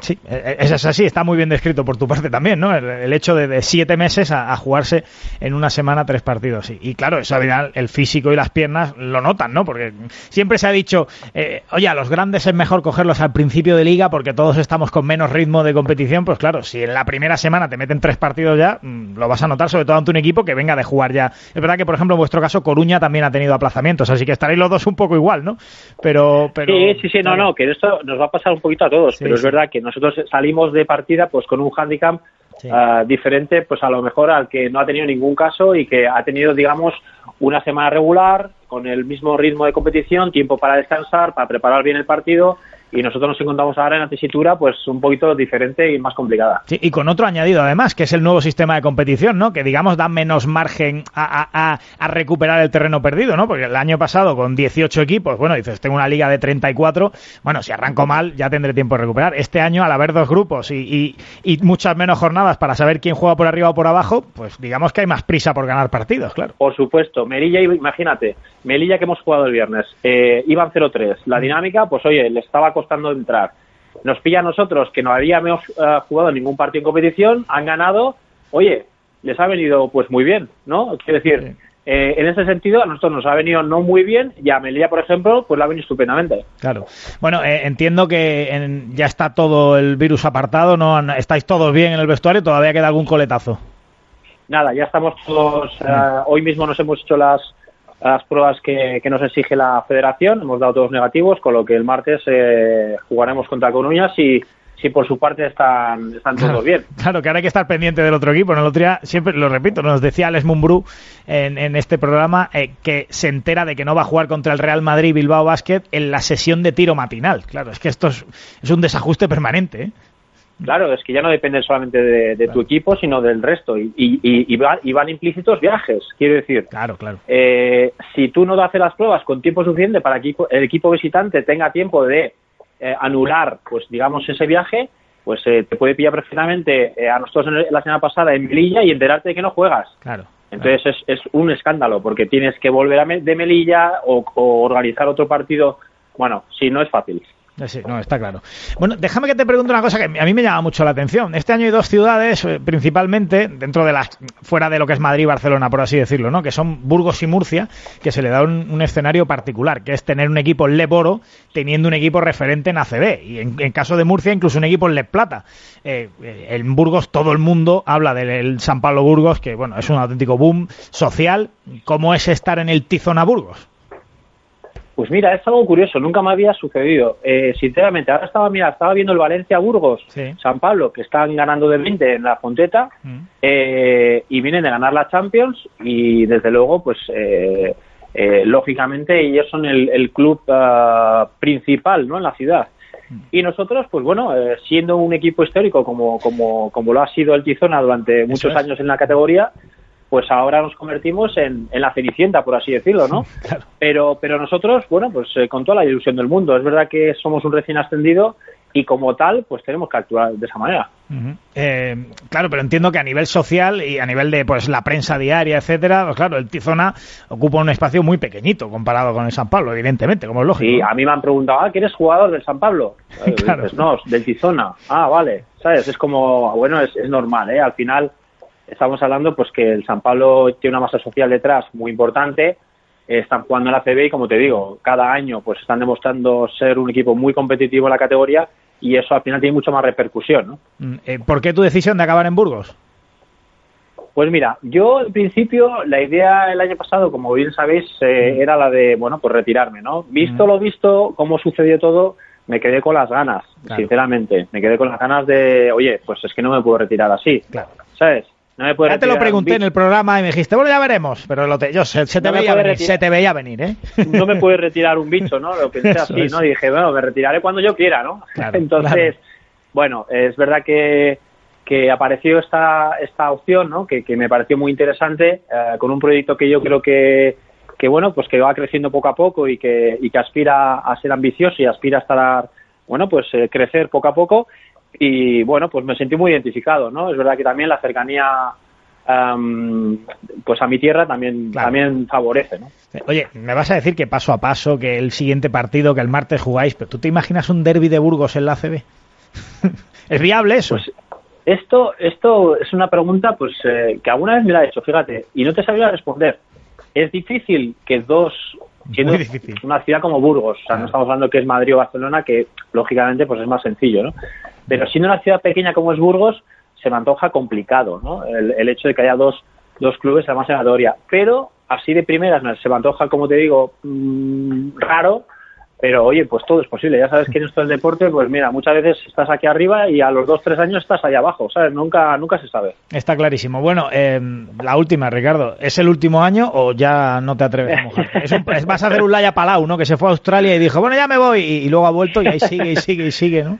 Speaker 7: sí, eh, es así, está muy bien descrito por tu parte también, ¿no? El, hecho de, de siete meses a, jugarse en una semana tres partidos. Y claro, eso al final el físico y las piernas lo notan, ¿no? Porque siempre se ha dicho, eh, oye, a los grandes es mejor cogerlos al principio de liga porque todos estamos con menos ritmo de competición. Pues claro, si en la primera semana te meten tres partidos ya, mm, lo vas a notar, sobre todo ante un equipo que venga de jugar ya. Es verdad que, por ejemplo, en vuestro caso, Coruña también ha tenido aplazamientos, así que estaréis los dos un poco igual, ¿no? Pero, pero
Speaker 15: sí, sí, sí, no, no, que esto nos va a pasar un poquito a todos, pero es verdad que nosotros salimos de partida pues con un handicap
Speaker 7: Sí.
Speaker 15: ah, diferente pues a lo mejor al que no ha tenido ningún caso y que ha tenido digamos una semana regular con el mismo ritmo de competición, tiempo para descansar, para preparar bien el partido y nosotros nos encontramos ahora en la tesitura pues un poquito diferente y más complicada.
Speaker 7: Sí, y con otro añadido además, que es el nuevo sistema de competición, ¿no? Que digamos da menos margen a, a- a- recuperar el terreno perdido, ¿no? Porque el año pasado con 18 equipos, bueno, dices, tengo una liga de 34, bueno, si arranco mal ya tendré tiempo de recuperar. Este año, al haber dos grupos y, y- y muchas menos jornadas para saber quién juega por arriba o por abajo, pues digamos que hay más prisa por ganar partidos, claro.
Speaker 15: Por supuesto, Melilla, imagínate, Melilla que hemos jugado el viernes, eh, iban 0-3. La dinámica, pues oye, le estaba costando entrar. nos pilla a nosotros que no habíamos eh, jugado ningún partido en competición, han ganado, oye, les ha venido pues muy bien, ¿no? Quiero decir, eh, en ese sentido a nosotros nos ha venido no muy bien y a Melilla, por ejemplo, pues la ha venido estupendamente.
Speaker 7: Claro. Bueno, eh, entiendo que en- ya está todo el virus apartado, ¿no? Estáis todos bien en el vestuario, todavía queda algún coletazo.
Speaker 15: Nada, ya estamos todos, eh, hoy mismo nos hemos hecho las, las pruebas que, que nos exige la federación, hemos dado todos negativos, con lo que el martes eh, jugaremos contra Coruña si, si por su parte están, están todos bien.
Speaker 7: Claro, que ahora hay que estar pendiente del otro equipo. En el otro día, siempre lo repito, nos decía Alex Mumbrú en, en este programa eh, que se entera de que no va a jugar contra el Real Madrid Bilbao Basket en la sesión de tiro matinal. Claro, es que esto es, es un desajuste permanente. ¿eh?
Speaker 15: Claro, es que ya no depende solamente de, de tu equipo, sino del resto. Y, y, y, va- y van implícitos viajes, quiero decir.
Speaker 7: Claro, claro.
Speaker 15: Eh, si tú no haces las pruebas con tiempo suficiente para que el equipo visitante tenga tiempo de eh, anular, pues digamos, ese viaje, pues eh, te puede pillar perfectamente eh, a nosotros la semana pasada en Melilla y enterarte de que no juegas.
Speaker 7: Claro.
Speaker 15: Entonces es, es un escándalo porque tienes que volver a de Melilla o, o organizar otro partido. Bueno, sí, no es fácil.
Speaker 7: Eh, no, está claro. Bueno, déjame que te pregunte una cosa que a mí me llama mucho la atención. Este año hay dos ciudades, eh, principalmente, dentro de las, fuera de lo que es Madrid y Barcelona, por así decirlo, ¿no? Que son Burgos y Murcia, que se le da un, escenario particular, que es tener un equipo en Leboro teniendo un equipo referente en ACB. Y en, caso de Murcia, incluso un equipo en Le Plata. Eh, en Burgos todo el mundo habla del San Pablo Burgos, que bueno, es un auténtico boom social. ¿Cómo es estar en el Tizona Burgos?
Speaker 15: Pues mira, es algo curioso, nunca me había sucedido. Eh, sinceramente, ahora estaba, mira, estaba viendo el Valencia-Burgos, San Pablo, que están ganando de 20 en la Fonteta, eh, y vienen de ganar la Champions, y desde luego, pues, eh, eh, lógicamente, ellos son el, el club ah, principal, ¿no?, en la ciudad. Y nosotros, pues bueno, eh, siendo un equipo histórico como, como, como lo ha sido el Tizona durante muchos
Speaker 7: es.
Speaker 15: años en la categoría, pues ahora nos convertimos en, en la cenicienta, por así decirlo, ¿no? [LAUGHS] Pero, pero nosotros, bueno, pues eh, con toda la ilusión del mundo. Es verdad que somos un recién ascendido y como tal, pues tenemos que actuar de esa manera.
Speaker 7: Eh, claro, pero entiendo que a nivel social y a nivel de pues la prensa diaria, etcétera, pues claro, el Tizona ocupa un espacio muy pequeñito comparado con el San Pablo, evidentemente, como es lógico.
Speaker 15: Y a mí me han preguntado, ah, ¿que eres jugador del San Pablo? [LAUGHS] Eh,
Speaker 7: Claro.
Speaker 15: dices, no, del Tizona. Ah, vale. ¿Sabes? Es como, bueno, es, es normal, ¿eh? Al final estamos hablando pues que el San Pablo tiene una masa social detrás muy importante. Están jugando en la CB y, como te digo, cada año pues están demostrando ser un equipo muy competitivo en la categoría y eso al final tiene mucho más repercusión, ¿no?
Speaker 7: Mm, eh, ¿Por qué tu decisión de acabar en Burgos?
Speaker 15: Pues mira, yo en principio la idea el año pasado, como bien sabéis, eh, era la de, bueno, pues retirarme, ¿no? Visto lo visto, cómo sucedió todo, me quedé con las ganas,
Speaker 7: Claro.
Speaker 15: sinceramente. Me quedé con las ganas de, oye, pues es que no me puedo retirar así, ¿sabes? No me puedo
Speaker 7: Ya te lo pregunté en el programa y me dijiste, bueno, ya veremos, pero lo te- yo, se, se te
Speaker 15: No
Speaker 7: veía venir,
Speaker 15: retirar.
Speaker 7: se te veía venir, ¿eh? [LAUGHS]
Speaker 15: no me puede retirar un bicho, ¿no? Lo pensé así,
Speaker 7: es.
Speaker 15: ¿no? Dije, bueno, me retiraré cuando yo quiera, ¿no?
Speaker 7: Claro,
Speaker 15: Entonces, bueno, es verdad que, que apareció esta, esta opción, ¿no? Que, que me pareció muy interesante, eh, con un proyecto que yo creo que, que, bueno, pues que va creciendo poco a poco y que, y que aspira a ser ambicioso y aspira a estar, bueno, pues eh, crecer poco a poco. Y bueno, pues me sentí muy identificado, ¿no? Es verdad que también la cercanía am, pues a mi tierra también, también favorece, ¿no?
Speaker 7: Oye, me vas a decir que paso a paso, que el siguiente partido, que el martes jugáis, pero ¿tú te imaginas un derby de Burgos en la ACB? [LAUGHS] ¿Es viable eso?
Speaker 15: Pues esto, esto es una pregunta pues eh, que alguna vez me la he hecho, fíjate, y no te sabía responder. Es difícil que dos, siendo una ciudad como Burgos, o sea, no estamos hablando que es Madrid o Barcelona, que lógicamente pues es más sencillo, ¿no? Pero siendo una ciudad pequeña como es Burgos, se me antoja complicado, ¿no? El, hecho de que haya dos, dos clubes además en la teoría. Pero así de primeras me- se me antoja, como te digo, mm, raro, pero oye, pues todo es posible. Ya sabes que en esto del deporte, pues mira, muchas veces estás aquí arriba y a los dos, tres años estás allá abajo, ¿sabes? Nunca, nunca se sabe.
Speaker 7: Está clarísimo. Bueno, eh, la última, Ricardo. ¿Es el último año o ya no te atreves a mojar? Es un- vas a hacer un Laya Palau, ¿no? Que se fue a Australia y dijo, bueno, ya me voy. Y luego ha vuelto y ahí sigue y sigue y sigue, ¿no?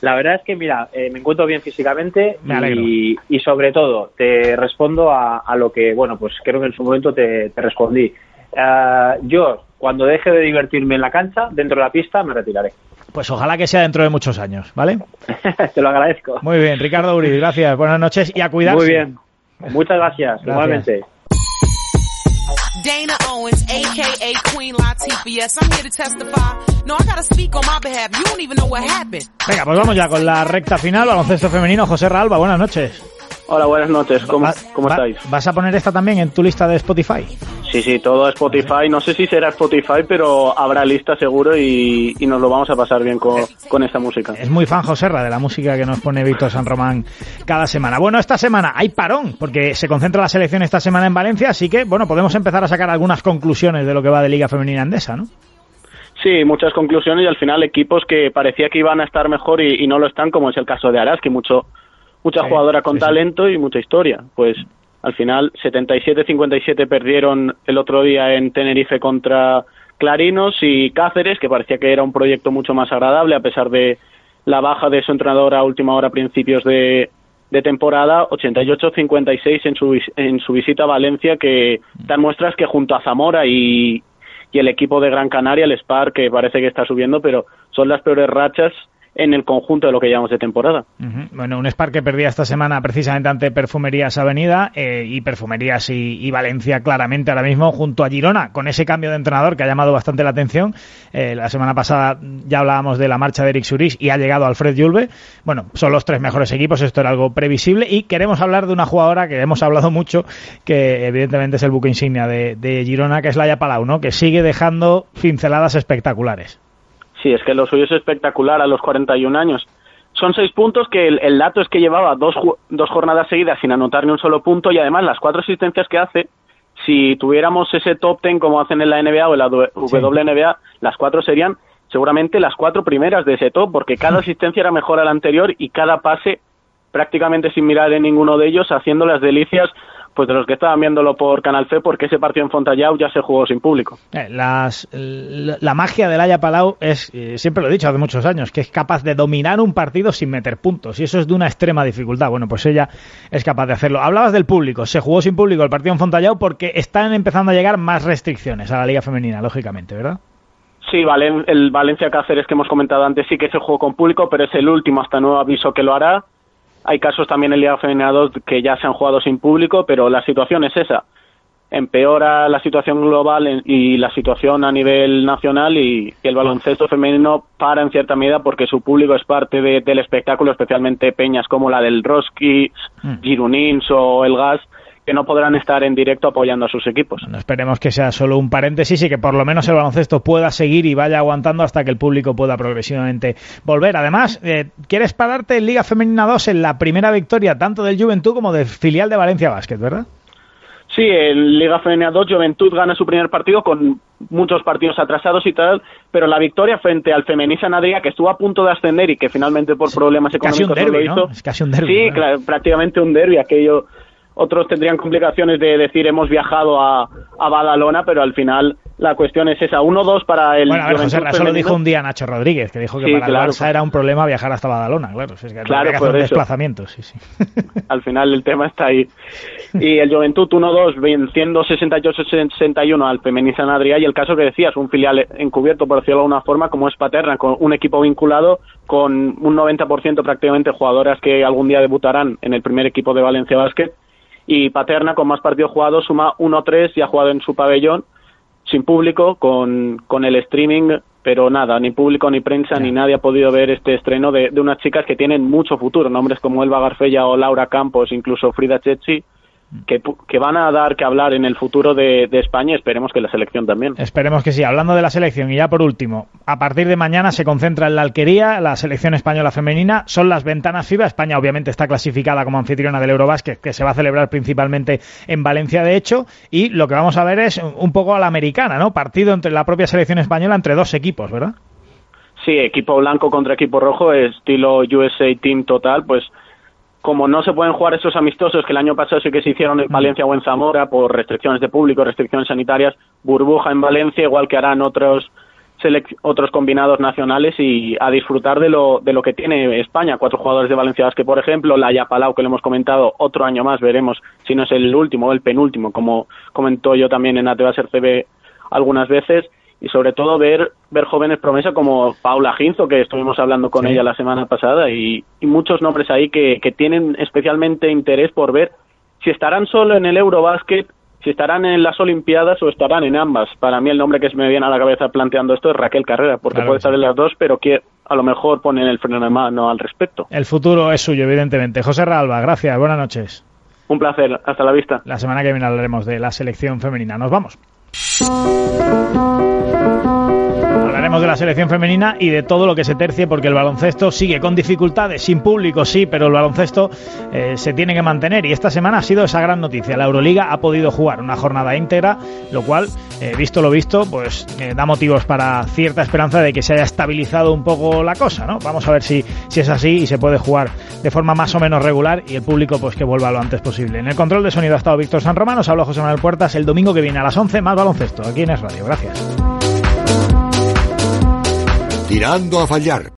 Speaker 15: La verdad es que, mira, eh, me encuentro bien físicamente
Speaker 7: Me
Speaker 15: y, y sobre todo te respondo a, a lo que, bueno, pues creo que en su momento te, te respondí. Eh, yo, cuando deje de divertirme en la cancha, dentro de la pista, me retiraré.
Speaker 7: Pues ojalá que sea dentro de muchos años, ¿vale? [LAUGHS]
Speaker 15: te lo agradezco.
Speaker 7: Muy bien, Ricardo Uri, gracias. Buenas noches y a cuidarse.
Speaker 15: Muy bien. Muchas gracias,
Speaker 7: Gracias.
Speaker 15: igualmente.
Speaker 16: Dana Owens, aka Queen Latifah. Yes, I'm here to testify. No, I gotta speak on my behalf. You don't even know what happened.
Speaker 7: Venga, pues vamos ya con la recta final, baloncesto femenino. José Ralba, buenas noches.
Speaker 17: Hola, buenas noches. ¿Cómo,
Speaker 7: Va-
Speaker 17: cómo
Speaker 7: va-
Speaker 17: estáis?
Speaker 7: ¿Vas a poner esta también en tu lista de Spotify?
Speaker 17: Sí, sí, todo Spotify. No sé si será Spotify, pero habrá lista seguro y, y nos lo vamos a pasar bien con, con esta música.
Speaker 7: Es muy fan Joserra de la música que nos pone Víctor San Román cada semana. Bueno, esta semana hay parón, porque se concentra la selección esta semana en Valencia, así que, bueno, podemos empezar a sacar algunas conclusiones de lo que va de Liga Femenina Andesa, ¿no?
Speaker 17: Sí, muchas conclusiones y al final equipos que parecía que iban a estar mejor y, y no lo están, como es el caso de Araski, mucho, mucha
Speaker 7: Sí,
Speaker 17: jugadora con
Speaker 7: sí, sí.
Speaker 17: talento y mucha historia. Pues al final 77-57 perdieron el otro día en Tenerife contra Clarinos y Cáceres, que parecía que era un proyecto mucho más agradable a pesar de la baja de su entrenador a última hora a principios de, temporada, 88-56 en su, en su visita a Valencia, que dan muestras que junto a Zamora y, y el equipo de Gran Canaria, el Spar, que parece que está subiendo, pero son las peores rachas en el conjunto de lo que llevamos de temporada.
Speaker 7: Bueno, un Spark que perdía esta semana precisamente ante Perfumerías Avenida eh, y Perfumerías y, Valencia claramente ahora mismo junto a Girona con ese cambio de entrenador que ha llamado bastante la atención. Eh, la semana pasada ya hablábamos de la marcha de Eric Suris y ha llegado Alfred Yulbe. Bueno, son los tres mejores equipos, esto era algo previsible y queremos hablar de una jugadora que hemos hablado mucho, que evidentemente es el buque insignia de, de Girona, que es Laia Palau, ¿no? que sigue dejando pinceladas espectaculares.
Speaker 17: Sí, es que lo suyo es espectacular a los 41 años. Son seis puntos que el, el dato es que llevaba dos, dos jornadas seguidas sin anotar ni un solo punto y además las cuatro asistencias que hace, si tuviéramos ese top ten como hacen en la NBA o en la WNBA, las cuatro serían seguramente las cuatro primeras de ese top porque cada [LAUGHS] asistencia era mejor a la anterior y cada pase prácticamente sin mirar en ninguno de ellos haciendo las delicias pues de los que estaban viéndolo por Canal C porque ese partido en Fontallau ya se jugó sin público.
Speaker 7: Eh, las, la, la magia del Haya Palau es, eh, siempre lo he dicho hace muchos años, que es capaz de dominar un partido sin meter puntos. Y eso es de una extrema dificultad. Bueno, pues ella es capaz de hacerlo. Hablabas del público. Se jugó sin público el partido en Fontallao porque están empezando a llegar más restricciones a la Liga Femenina, lógicamente, ¿verdad?
Speaker 17: Sí, Valen- el Valencia Cáceres que hemos comentado antes sí que se jugó con público, pero es el último hasta nuevo aviso que lo hará. Hay casos también en Liga Femenina 2 que ya se han jugado sin público, pero la situación es esa. Empeora la situación global y la situación a nivel nacional y, y el baloncesto femenino para en cierta medida porque su público es parte de- del espectáculo, especialmente peñas como la del Roski, Girunins o el Gas, que no podrán estar en directo apoyando a sus equipos.
Speaker 7: No esperemos que sea solo un paréntesis y que por lo menos el baloncesto pueda seguir y vaya aguantando hasta que el público pueda progresivamente volver. Además, eh, quieres pararte en Liga Femenina 2 en la primera victoria tanto del Juventud como del filial de Valencia Basket, ¿verdad?
Speaker 17: Sí, en Liga Femenina 2 Juventud gana su primer partido con muchos partidos atrasados y tal, pero la victoria frente al Femenisa Nadria que estuvo a punto de ascender y que finalmente por problemas económicos no
Speaker 7: derbi,
Speaker 17: lo
Speaker 7: ¿no?
Speaker 17: hizo.
Speaker 7: Es casi un derbi.
Speaker 17: Sí, prácticamente un derbi, aquello otros tendrían complicaciones de decir hemos viajado a, a Badalona, pero al final la cuestión es esa, 1-2 para el
Speaker 7: Bueno, a ver, José, eso lo dijo un día Nacho Rodríguez, que dijo que
Speaker 17: Sí,
Speaker 7: para
Speaker 17: claro.
Speaker 7: el Barça era un problema viajar hasta Badalona, claro. si es que
Speaker 17: Claro,
Speaker 7: que hacer
Speaker 17: por
Speaker 7: desplazamiento, sí, sí. [LAUGHS]
Speaker 17: al final el tema está ahí. Y el Juventud 1-2 venciendo 68-61 al Femeniza Adrià y el caso que decías, un filial encubierto por decirlo de alguna forma como es Paterna, con un equipo vinculado con un 90% prácticamente jugadoras que algún día debutarán en el primer equipo de Valencia Basket y Paterna con más partidos jugados suma 1-3 y ha jugado en su pabellón sin público, con, con el streaming, pero nada, ni público, ni prensa, ni nadie ha podido ver este estreno de, de unas chicas que tienen mucho futuro, nombres como Elba Garfella o Laura Campos, incluso Frida Chechi, que, que van a dar que hablar en el futuro de, de España esperemos que la selección también.
Speaker 7: Esperemos que sí. Hablando de la selección, y ya por último, a partir de mañana se concentra en la Alquería, la selección española femenina. Son las ventanas FIBA. España, obviamente, está clasificada como anfitriona del Eurobásquet, que se va a celebrar principalmente en Valencia, de hecho. Y lo que vamos a ver es un poco a la americana, ¿no? Partido entre la propia selección española entre dos equipos, ¿verdad?
Speaker 17: Sí, equipo blanco contra equipo rojo, estilo USA Team total, pues como no se pueden jugar esos amistosos que el año pasado sí que se hicieron en Valencia o en Zamora por restricciones de público, restricciones sanitarias, burbuja en Valencia, igual que harán otros otros combinados nacionales y a disfrutar de lo, de lo que tiene España. Cuatro jugadores de Valencia Basket, por ejemplo, la Palau, que le hemos comentado, otro año más, veremos si no es el último o el penúltimo, como comentó yo también en ATV CB algunas veces, y sobre todo ver, ver jóvenes promesas como Paula Ginzo, que estuvimos hablando con
Speaker 7: Sí.
Speaker 17: ella la semana pasada, y, y muchos nombres ahí que, que tienen especialmente interés por ver si estarán solo en el Eurobasket si estarán en las Olimpiadas o estarán en ambas. Para mí el nombre que se me viene a la cabeza planteando esto es Raquel Carrera, porque
Speaker 7: Claro
Speaker 17: puede estar en las dos, pero que a lo mejor ponen el freno de mano al respecto.
Speaker 7: El futuro es suyo, evidentemente. José Ralba, gracias, buenas noches.
Speaker 17: Un placer, hasta la vista.
Speaker 7: La semana que viene hablaremos de la selección femenina. Nos vamos. 了。Hablaremos de la selección femenina y de todo lo que se tercie porque el baloncesto sigue con dificultades, sin público sí, pero el baloncesto eh, se tiene que mantener y esta semana ha sido esa gran noticia. La Euroliga ha podido jugar una jornada íntegra, lo cual, eh, visto lo visto, pues eh, da motivos para cierta esperanza de que se haya estabilizado un poco la cosa, ¿no? Vamos a ver si, si es así y se puede jugar de forma más o menos regular y el público pues que vuelva lo antes posible. En el control de sonido ha estado Víctor San Román, os habla José Manuel Puertas el domingo que viene a las 11 más baloncesto aquí en Es Radio. Gracias.
Speaker 1: Tirando a fallar.